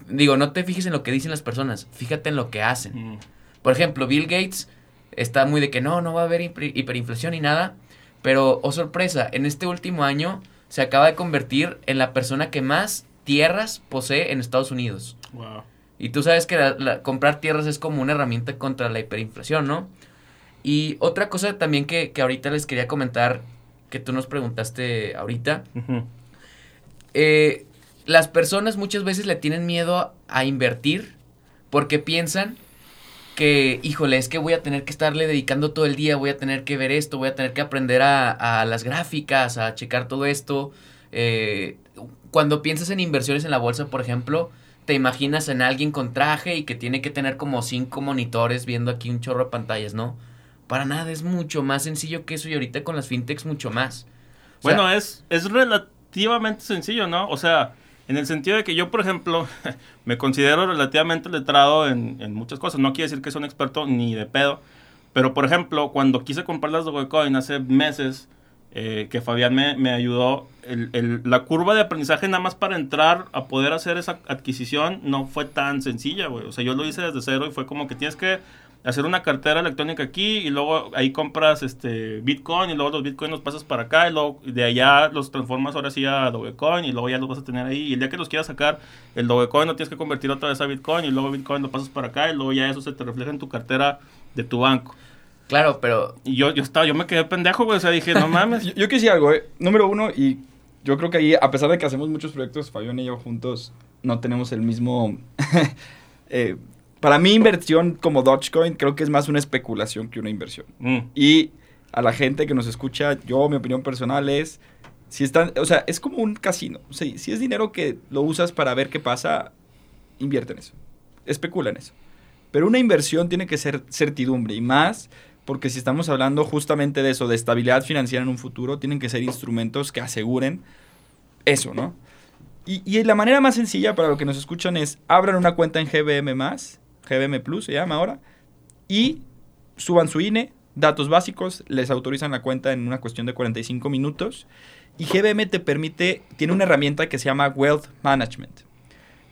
Digo, no te fijes en lo que dicen las personas, fíjate en lo que hacen. Mm. Por ejemplo, Bill Gates está muy de que no, no va a haber hiper- hiperinflación ni nada. Pero, oh sorpresa, en este último año se acaba de convertir en la persona que más tierras posee en Estados Unidos. Wow. Y tú sabes que la- la- comprar tierras es como una herramienta contra la hiperinflación, ¿no? Y otra cosa también que, que ahorita les quería comentar, que tú nos preguntaste ahorita, eh, las personas muchas veces le tienen miedo a, a invertir porque piensan que, híjole, es que voy a tener que estarle dedicando todo el día, voy a tener que ver esto, voy a tener que aprender a, a las gráficas, a checar todo esto. Eh, cuando piensas en inversiones en la bolsa, por ejemplo, te imaginas en alguien con traje y que tiene que tener como cinco monitores viendo aquí un chorro de pantallas, ¿no? Para nada, es mucho más sencillo que eso y ahorita con las fintechs mucho más. Bueno, es, es relativamente sencillo, ¿no? O sea, en el sentido de que yo, por ejemplo, me considero relativamente letrado en, en muchas cosas. No quiere decir que soy un experto ni de pedo. Pero, por ejemplo, cuando quise comprar las Dogecoin hace meses, eh, que Fabián me, me ayudó, el- el- la curva de aprendizaje nada más para entrar a poder hacer esa adquisición no fue tan sencilla, güey. O sea, yo lo hice desde cero y fue como que tienes que hacer una cartera electrónica aquí y luego ahí compras este Bitcoin y luego los Bitcoin los pasas para acá y luego de allá los transformas ahora sí a Dogecoin y luego ya los vas a tener ahí y el día que los quieras sacar el Dogecoin lo tienes que convertir otra vez a Bitcoin y luego Bitcoin lo pasas para acá y luego ya eso se te refleja en tu cartera de tu banco. Claro, pero Y yo, yo estaba, yo me quedé pendejo, güey, o sea, dije, no mames. Yo, yo decir algo, ¿eh? Número uno, y yo creo que ahí, a pesar de que hacemos muchos proyectos, Fabián y yo juntos no tenemos el mismo... eh, para mí, inversión como Dogecoin creo que es más una especulación que una inversión. Mm, Y a la gente que nos escucha, yo, mi opinión personal es, si están, o sea, es como un casino. O sea, si es dinero que lo usas para ver qué pasa, invierte en eso. Especula en eso. Pero una inversión tiene que ser certidumbre y más porque si estamos hablando justamente de eso, de estabilidad financiera en un futuro, tienen que ser instrumentos que aseguren eso, ¿no? Y, y la manera más sencilla para los que nos escuchan es abran una cuenta en GBM más, GBM Plus se llama ahora, y suban su INE, datos básicos, les autorizan la cuenta en una cuestión de 45 minutos. Y GBM te permite, tiene una herramienta que se llama Wealth Management.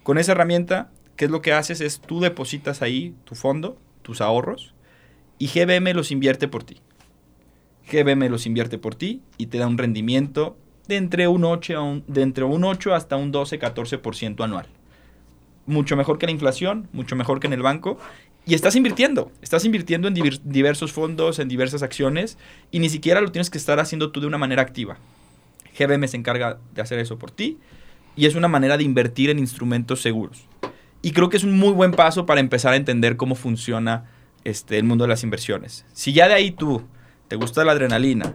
Con esa herramienta ¿qué es lo que haces? Es tú depositas ahí tu fondo, tus ahorros, y GBM los invierte por ti. GBM los invierte por ti y te da un rendimiento de entre un 8, a un- de entre un 8 hasta un 12-14% anual. Mucho mejor que la inflación, mucho mejor que en el banco. Y estás invirtiendo, estás invirtiendo en diversos fondos, en diversas acciones, y ni siquiera lo tienes que estar haciendo tú de una manera activa. GBM se encarga de hacer eso por ti, y es una manera de invertir en instrumentos seguros. Y creo que es un muy buen paso para empezar a entender cómo funciona este, el mundo de las inversiones. Si ya de ahí tú te gusta la adrenalina,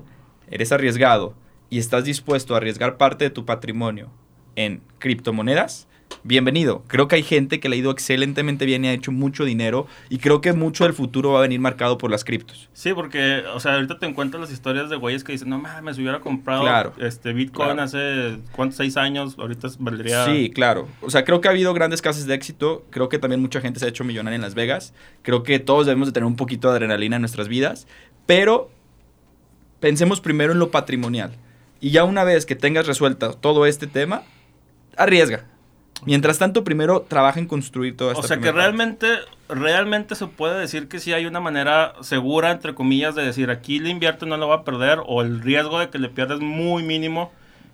eres arriesgado y estás dispuesto a arriesgar parte de tu patrimonio en criptomonedas, bienvenido. Creo que hay gente que le ha ido excelentemente bien y ha hecho mucho dinero y creo que mucho del futuro va a venir marcado por las criptos. Sí, porque, o sea, ahorita te encuentras las historias de güeyes que dicen, no mames, si hubiera comprado Claro. este Bitcoin Claro. hace, ¿cuántos? Seis años, ahorita valdría... Sí, claro. O sea, creo que ha habido grandes casos de éxito. Creo que también mucha gente se ha hecho millonaria en Las Vegas. Creo que todos debemos de tener un poquito de adrenalina en nuestras vidas. Pero pensemos primero en lo patrimonial. Y ya una vez que tengas resuelta todo este tema, arriesga. Mientras tanto, primero trabaja en construir toda esta O sea que primera parte. realmente, realmente se puede decir que sí hay una manera segura, entre comillas, de decir aquí le invierto no lo va a perder, o el riesgo de que le pierda es muy mínimo.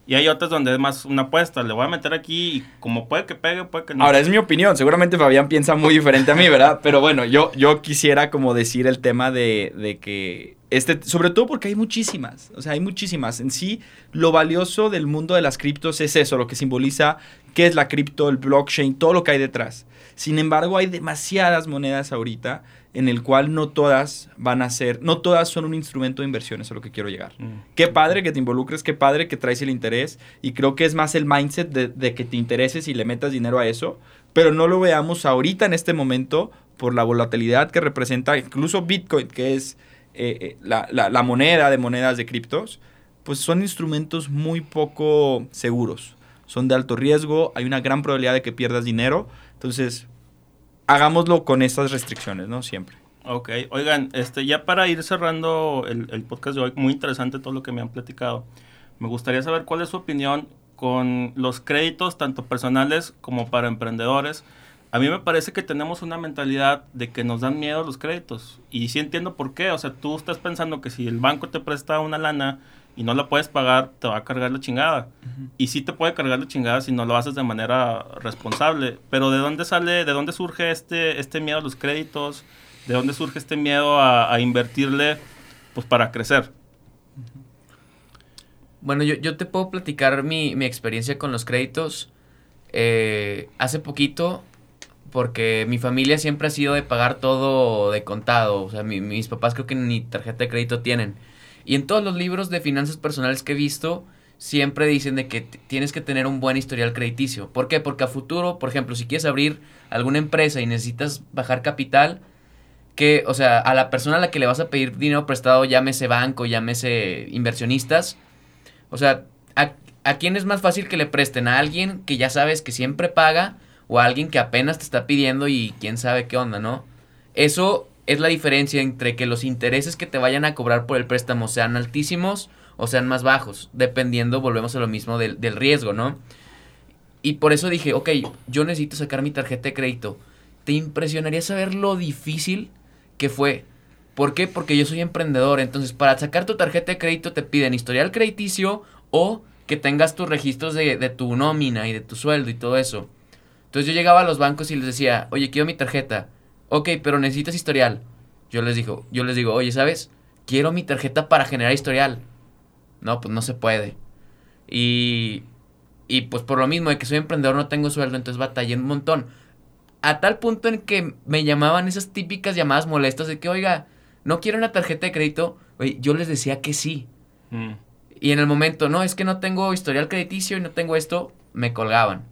Y hay otras donde es más una apuesta, le voy a meter aquí y como puede que pegue, puede que no. Ahora, es mi opinión. Seguramente Fabián piensa muy diferente a mí, ¿verdad? Pero bueno, yo, yo quisiera como decir el tema de, de que, este, sobre todo porque hay muchísimas, o sea, hay muchísimas. En sí, lo valioso del mundo de las criptos es eso, lo que simboliza qué es la cripto, el blockchain, todo lo que hay detrás. Sin embargo, hay demasiadas monedas ahorita en el cual no todas van a ser, no todas son un instrumento de inversión, eso es a lo que quiero llegar. Mm. Qué padre que te involucres, qué padre que traes el interés. Y creo que es más el mindset de, de que te intereses y le metas dinero a eso. Pero no lo veamos ahorita en este momento por la volatilidad que representa incluso Bitcoin, que es eh, eh, la, la- la moneda de monedas de criptos. Pues son instrumentos muy poco seguros. Son de alto riesgo, hay una gran probabilidad de que pierdas dinero. Entonces, hagámoslo con estas restricciones, ¿no? Siempre. Ok, oigan, este, ya para ir cerrando el, el podcast de hoy, muy interesante todo lo que me han platicado. Me gustaría saber cuál es su opinión con los créditos, tanto personales como para emprendedores. A mí me parece que tenemos una mentalidad de que nos dan miedo los créditos. Y sí entiendo por qué. O sea, tú estás pensando que si el banco te presta una lana y no la puedes pagar, te va a cargar la chingada. Y sí te puede cargar la chingada si no lo haces de manera responsable. Pero ¿de dónde sale, de dónde surge este, este miedo a los créditos? ¿De dónde surge este miedo a, a invertirle pues para crecer? Bueno, yo, yo te puedo platicar mi, mi experiencia con los créditos. Eh, hace poquito, porque mi familia siempre ha sido de pagar todo de contado. O sea, mi- mis papás creo que ni tarjeta de crédito tienen. Y en todos los libros de finanzas personales que he visto, siempre dicen de que tienes que tener un buen historial crediticio. ¿Por qué? Porque a futuro, por ejemplo, si quieres abrir alguna empresa y necesitas bajar capital, que, o sea, a la persona a la que le vas a pedir dinero prestado, llámese banco, llámese inversionistas, o sea, ¿a, ¿a quién es más fácil que le presten? ¿A alguien que ya sabes que siempre paga o alguien que apenas te está pidiendo y quién sabe qué onda, ¿no? Eso es la diferencia entre que los intereses que te vayan a cobrar por el préstamo sean altísimos o sean más bajos, dependiendo, volvemos a lo mismo del, del riesgo, ¿no? Y por eso dije, ok, yo necesito sacar mi tarjeta de crédito. ¿Te impresionaría saber lo difícil que fue? ¿Por qué? Porque yo soy emprendedor. Entonces, para sacar tu tarjeta de crédito te piden historial crediticio o que tengas tus registros de, de tu nómina y de tu sueldo y todo eso. Entonces yo llegaba a los bancos y les decía, oye, quiero mi tarjeta. Ok, pero necesitas historial. Yo les digo, yo les digo, oye, ¿sabes? Quiero mi tarjeta para generar historial. No, pues no se puede. Y, y pues por lo mismo de que soy emprendedor no tengo sueldo, entonces batallé un montón. A tal punto en que me llamaban esas típicas llamadas molestas de que, oiga, no quiero una tarjeta de crédito. Oye, yo les decía que sí. Mm. Y en el momento, no, es que no tengo historial crediticio y no tengo esto, me colgaban.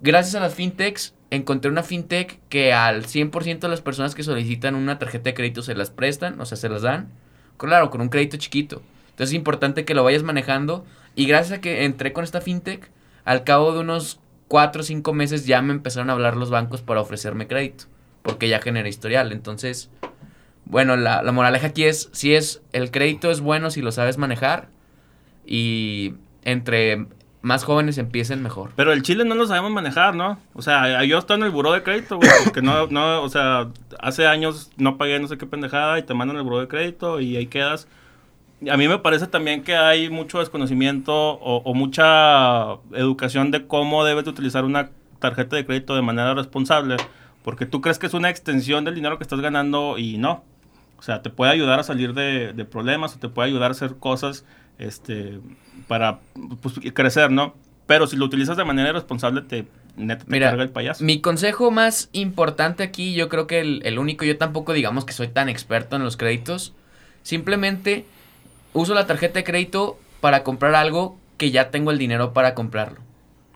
Gracias a las fintechs, encontré una fintech que al 100% de las personas que solicitan una tarjeta de crédito se las prestan, o sea, se las dan. Claro, con un crédito chiquito. Entonces es importante que lo vayas manejando. Y gracias a que entré con esta fintech, al cabo de unos 4 o 5 meses ya me empezaron a hablar los bancos para ofrecerme crédito. Porque ya generé historial. Entonces, bueno, la, la moraleja aquí es, si es, el crédito es bueno si lo sabes manejar. Y entre más jóvenes empiecen mejor. Pero el chile no lo sabemos manejar, ¿no? O sea, yo estoy en el buró de crédito, güey, porque no, no, o sea, hace años no pagué no sé qué pendejada y te mandan el buró de crédito y ahí quedas. A mí me parece también que hay mucho desconocimiento o, o mucha educación de cómo debes de utilizar una tarjeta de crédito de manera responsable, porque tú crees que es una extensión del dinero que estás ganando y no. O sea, te puede ayudar a salir de, de problemas o te puede ayudar a hacer cosas este, para pues, crecer, ¿no? Pero si lo utilizas de manera irresponsable, te, neta, te Mira, carga el payaso. Mi consejo más importante aquí, yo creo que el, el único, yo tampoco digamos que soy tan experto en los créditos. Simplemente uso la tarjeta de crédito para comprar algo que ya tengo el dinero para comprarlo.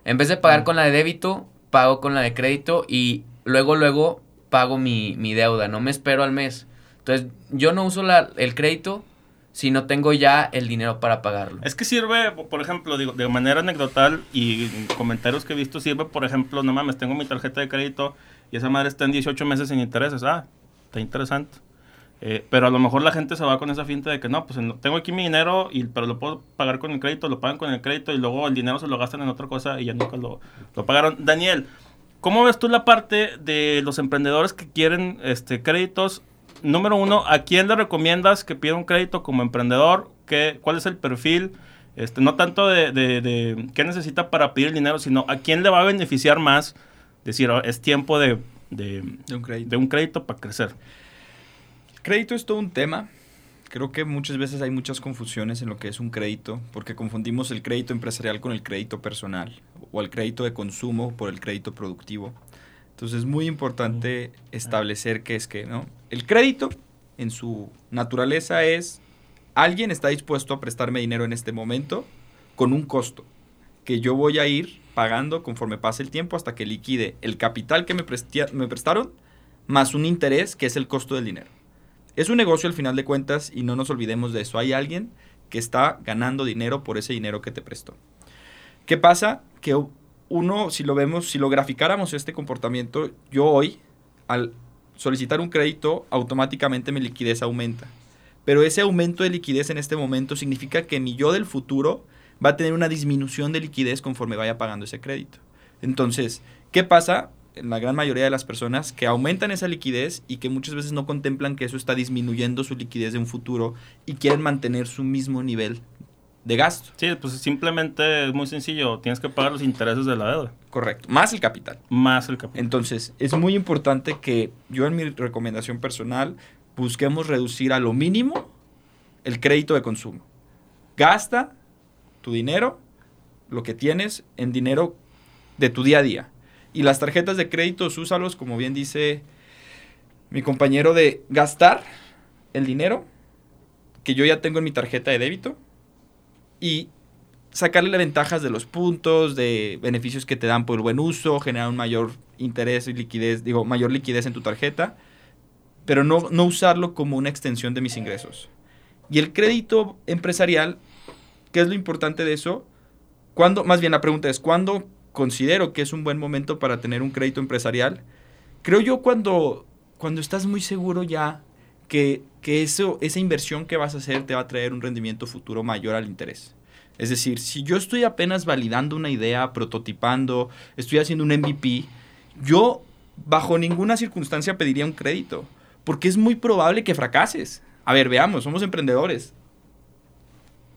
En vez de pagar Mm. con la de débito, pago con la de crédito y luego, luego pago mi, mi deuda. No me espero al mes. Entonces, yo no uso la, el crédito si no tengo ya el dinero para pagarlo. Es que sirve, por ejemplo, digo, de manera anecdotal y en comentarios que he visto, sirve, por ejemplo, no mames, tengo mi tarjeta de crédito y esa madre está en 18 meses sin intereses. Ah, está interesante. Eh, pero a lo mejor la gente se va con esa finta de que no, pues en- tengo aquí mi dinero, y, pero lo puedo pagar con el crédito, lo pagan con el crédito y luego el dinero se lo gastan en otra cosa y ya nunca lo, lo pagaron. Daniel, ¿cómo ves tú la parte de los emprendedores que quieren este, créditos? Número uno, ¿a quién le recomiendas que pida un crédito como emprendedor? ¿Qué, ¿Cuál es el perfil? Este, no tanto de, de- de qué necesita para pedir el dinero, sino a quién le va a beneficiar más. Decir, "Oh, es tiempo de, de, De un crédito. de un crédito para crecer. Crédito es todo un tema. Creo que muchas veces hay muchas confusiones en lo que es un crédito, porque confundimos el crédito empresarial con el crédito personal o el crédito de consumo por el crédito productivo. Entonces es muy importante establecer qué es que, ¿no? El crédito en su naturaleza es alguien está dispuesto a prestarme dinero en este momento con un costo que yo voy a ir pagando conforme pase el tiempo hasta que liquide el capital que me, me prestaron más un interés que es el costo del dinero. Es un negocio al final de cuentas y no nos olvidemos de eso. Hay alguien que está ganando dinero por ese dinero que te prestó. ¿Qué pasa? Que uno, si lo vemos, si lo graficáramos este comportamiento, yo hoy, al solicitar un crédito, automáticamente mi liquidez aumenta. Pero ese aumento de liquidez en este momento significa que mi yo del futuro va a tener una disminución de liquidez conforme vaya pagando ese crédito. Entonces, ¿qué pasa? En la gran mayoría de las personas que aumentan esa liquidez y que muchas veces no contemplan que eso está disminuyendo su liquidez de un futuro y quieren mantener su mismo nivel de gasto. Sí, pues simplemente es muy sencillo. Tienes que pagar los intereses de la deuda, Correcto. Más el capital. más el capital. Entonces, es muy importante que yo en mi recomendación personal busquemos reducir a lo mínimo el crédito de consumo. Gasta tu dinero, lo que tienes en dinero de tu día a día. Y las tarjetas de crédito, úsalos, como bien dice mi compañero, de gastar el dinero que yo ya tengo en mi tarjeta de débito y sacarle ventajas de los puntos, de beneficios que te dan por el buen uso, generar un mayor interés y liquidez, digo, mayor liquidez en tu tarjeta, pero no, no usarlo como una extensión de mis ingresos. Y el crédito empresarial, ¿qué es lo importante de eso? ¿Cuándo, más bien la pregunta es, ¿cuándo considero que es un buen momento para tener un crédito empresarial? Creo yo cuando, cuando estás muy seguro ya que, que eso, esa inversión que vas a hacer te va a traer un rendimiento futuro mayor al interés. Es decir, si yo estoy apenas validando una idea, prototipando, estoy haciendo un MVP, yo bajo ninguna circunstancia pediría un crédito, porque es muy probable que fracases. A ver, veamos, somos emprendedores.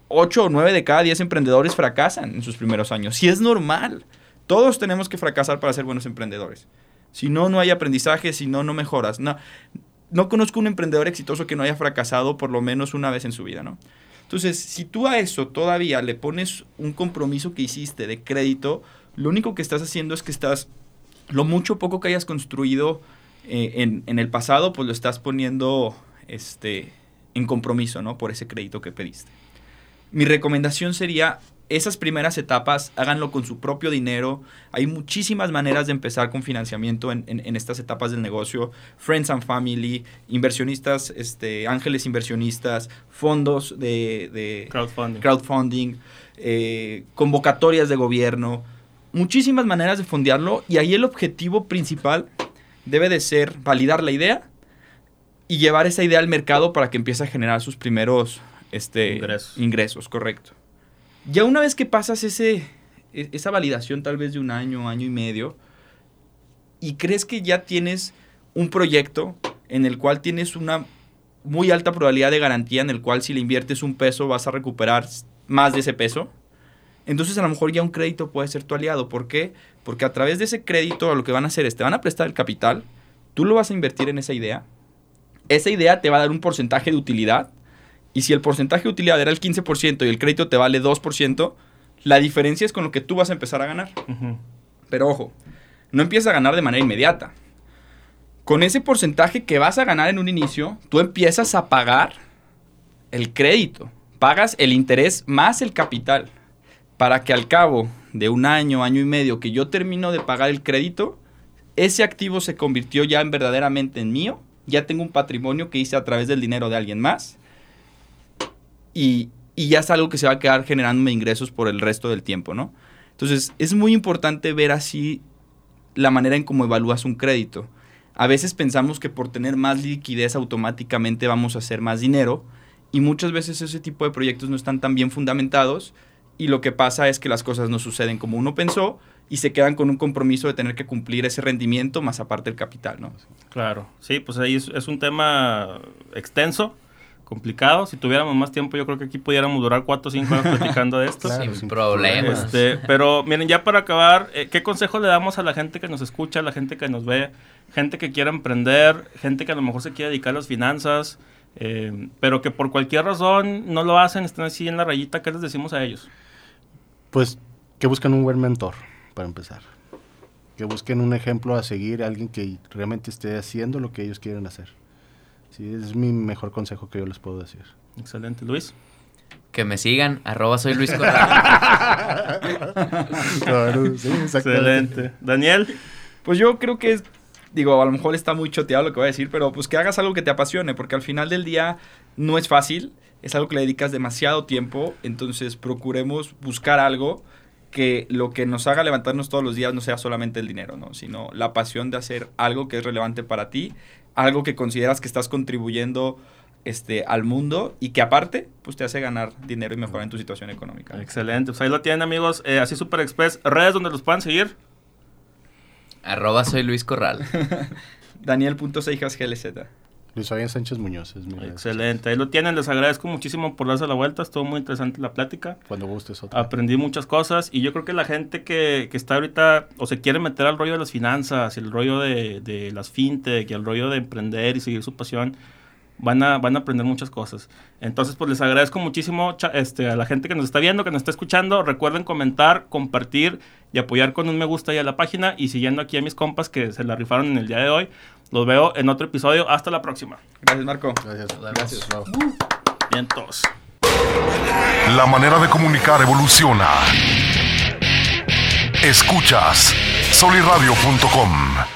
8 o 9 de cada 10 emprendedores fracasan en sus primeros años. Si es normal. Todos tenemos que fracasar para ser buenos emprendedores. Si no, no hay aprendizaje, si no, no mejoras. No, no conozco un emprendedor exitoso que no haya fracasado por lo menos una vez en su vida, ¿no? Entonces, si tú a eso todavía le pones un compromiso que hiciste de crédito, lo único que estás haciendo es que estás, lo mucho o poco que hayas construido eh, en, en el pasado, pues lo estás poniendo este, en compromiso, ¿no? Por ese crédito que pediste. Mi recomendación sería, esas primeras etapas, háganlo con su propio dinero. Hay muchísimas maneras de empezar con financiamiento en, en- en estas etapas del negocio. Friends and Family, inversionistas, este, ángeles inversionistas, fondos de, de Crowdfunding. crowdfunding, eh, convocatorias de gobierno, muchísimas maneras de fondearlo y ahí el objetivo principal debe de ser validar la idea y llevar esa idea al mercado para que empiece a generar sus primeros este, Ingresos. ingresos, correcto. Ya una vez que pasas ese, e- esa validación tal vez de un año, año y medio, y crees que ya tienes un proyecto en el cual tienes una muy alta probabilidad de garantía, en el cual si le inviertes un peso vas a recuperar más de ese peso, entonces a lo mejor ya un crédito puede ser tu aliado. ¿Por qué? Porque a través de ese crédito lo que van a hacer es te van a prestar el capital, tú lo vas a invertir en esa idea, esa idea te va a dar un porcentaje de utilidad, y si el porcentaje de utilidad era el 15% y el crédito te vale 2%, la diferencia es con lo que tú vas a empezar a ganar. Pero ojo, no empiezas a ganar de manera inmediata. Con ese porcentaje que vas a ganar en un inicio, tú empiezas a pagar el crédito. Pagas el interés más el capital. Para que al cabo de un año, año y medio que yo termino de pagar el crédito, ese activo se convirtió ya en verdaderamente en mío. Ya tengo un patrimonio que hice a través del dinero de alguien más. Y, y ya es algo que se va a quedar generándome ingresos por el resto del tiempo, ¿no? Entonces, es muy importante ver así la manera en cómo evalúas un crédito. A veces pensamos que por tener más liquidez automáticamente vamos a hacer más dinero y muchas veces ese tipo de proyectos no están tan bien fundamentados y lo que pasa es que las cosas no suceden como uno pensó y se quedan con un compromiso de tener que cumplir ese rendimiento más aparte el capital, ¿no? Claro, sí, pues ahí es, es un tema extenso, complicado. Si tuviéramos más tiempo, yo creo que aquí pudiéramos durar 4 o 5 horas platicando de esto. Claro, Sin sin problemas. Este, pero miren, ya para acabar, eh, ¿qué consejo le damos a la gente que nos escucha, a la gente que nos ve, gente que quiera emprender, gente que a lo mejor se quiere dedicar a las finanzas, eh, pero que por cualquier razón no lo hacen, están así en la rayita? ¿Qué les decimos a ellos? Pues que busquen un buen mentor, para empezar. Que busquen un ejemplo a seguir, alguien que realmente esté haciendo lo que ellos quieren hacer. Sí, es mi mejor consejo que yo les puedo decir. Excelente, Luis. Que me sigan, arroba soy Luis Corral. Claro, sí. Excelente. Daniel. Pues yo creo que es, digo, a lo mejor está muy choteado lo que voy a decir, pero pues que hagas algo que te apasione, porque al final del día no es fácil, es algo que le dedicas demasiado tiempo, entonces procuremos buscar algo que lo que nos haga levantarnos todos los días no sea solamente el dinero, ¿no? sino la pasión de hacer algo que es relevante para ti, algo que consideras que estás contribuyendo este, al mundo y que aparte pues te hace ganar dinero y mejorar en tu situación económica. Excelente. Pues ahí lo tienen, amigos. Eh, así Super Express. Redes donde los puedan seguir. arroba soy Luis Corral. Daniel.seijas.glz. Luis Fabián Sánchez Muñoz es mi Excelente. Ahí lo tienen. Les agradezco muchísimo por darse la vuelta. Estuvo muy interesante la plática. Cuando gustes otra. Aprendí muchas cosas y yo creo que la gente que, que está ahorita o se quiere meter al rollo de las finanzas, y el rollo de, de las fintech y el rollo de emprender y seguir su pasión, van a, van a aprender muchas cosas. Entonces, pues les agradezco muchísimo este, a la gente que nos está viendo, que nos está escuchando. Recuerden comentar, compartir y apoyar con un me gusta ahí a la página y siguiendo aquí a mis compas que se la rifaron en el día de hoy. Los veo en otro episodio. Hasta la próxima. Gracias, Marco. Gracias. Gracias. Todos. La manera de comunicar evoluciona. Escuchas soliradio.com.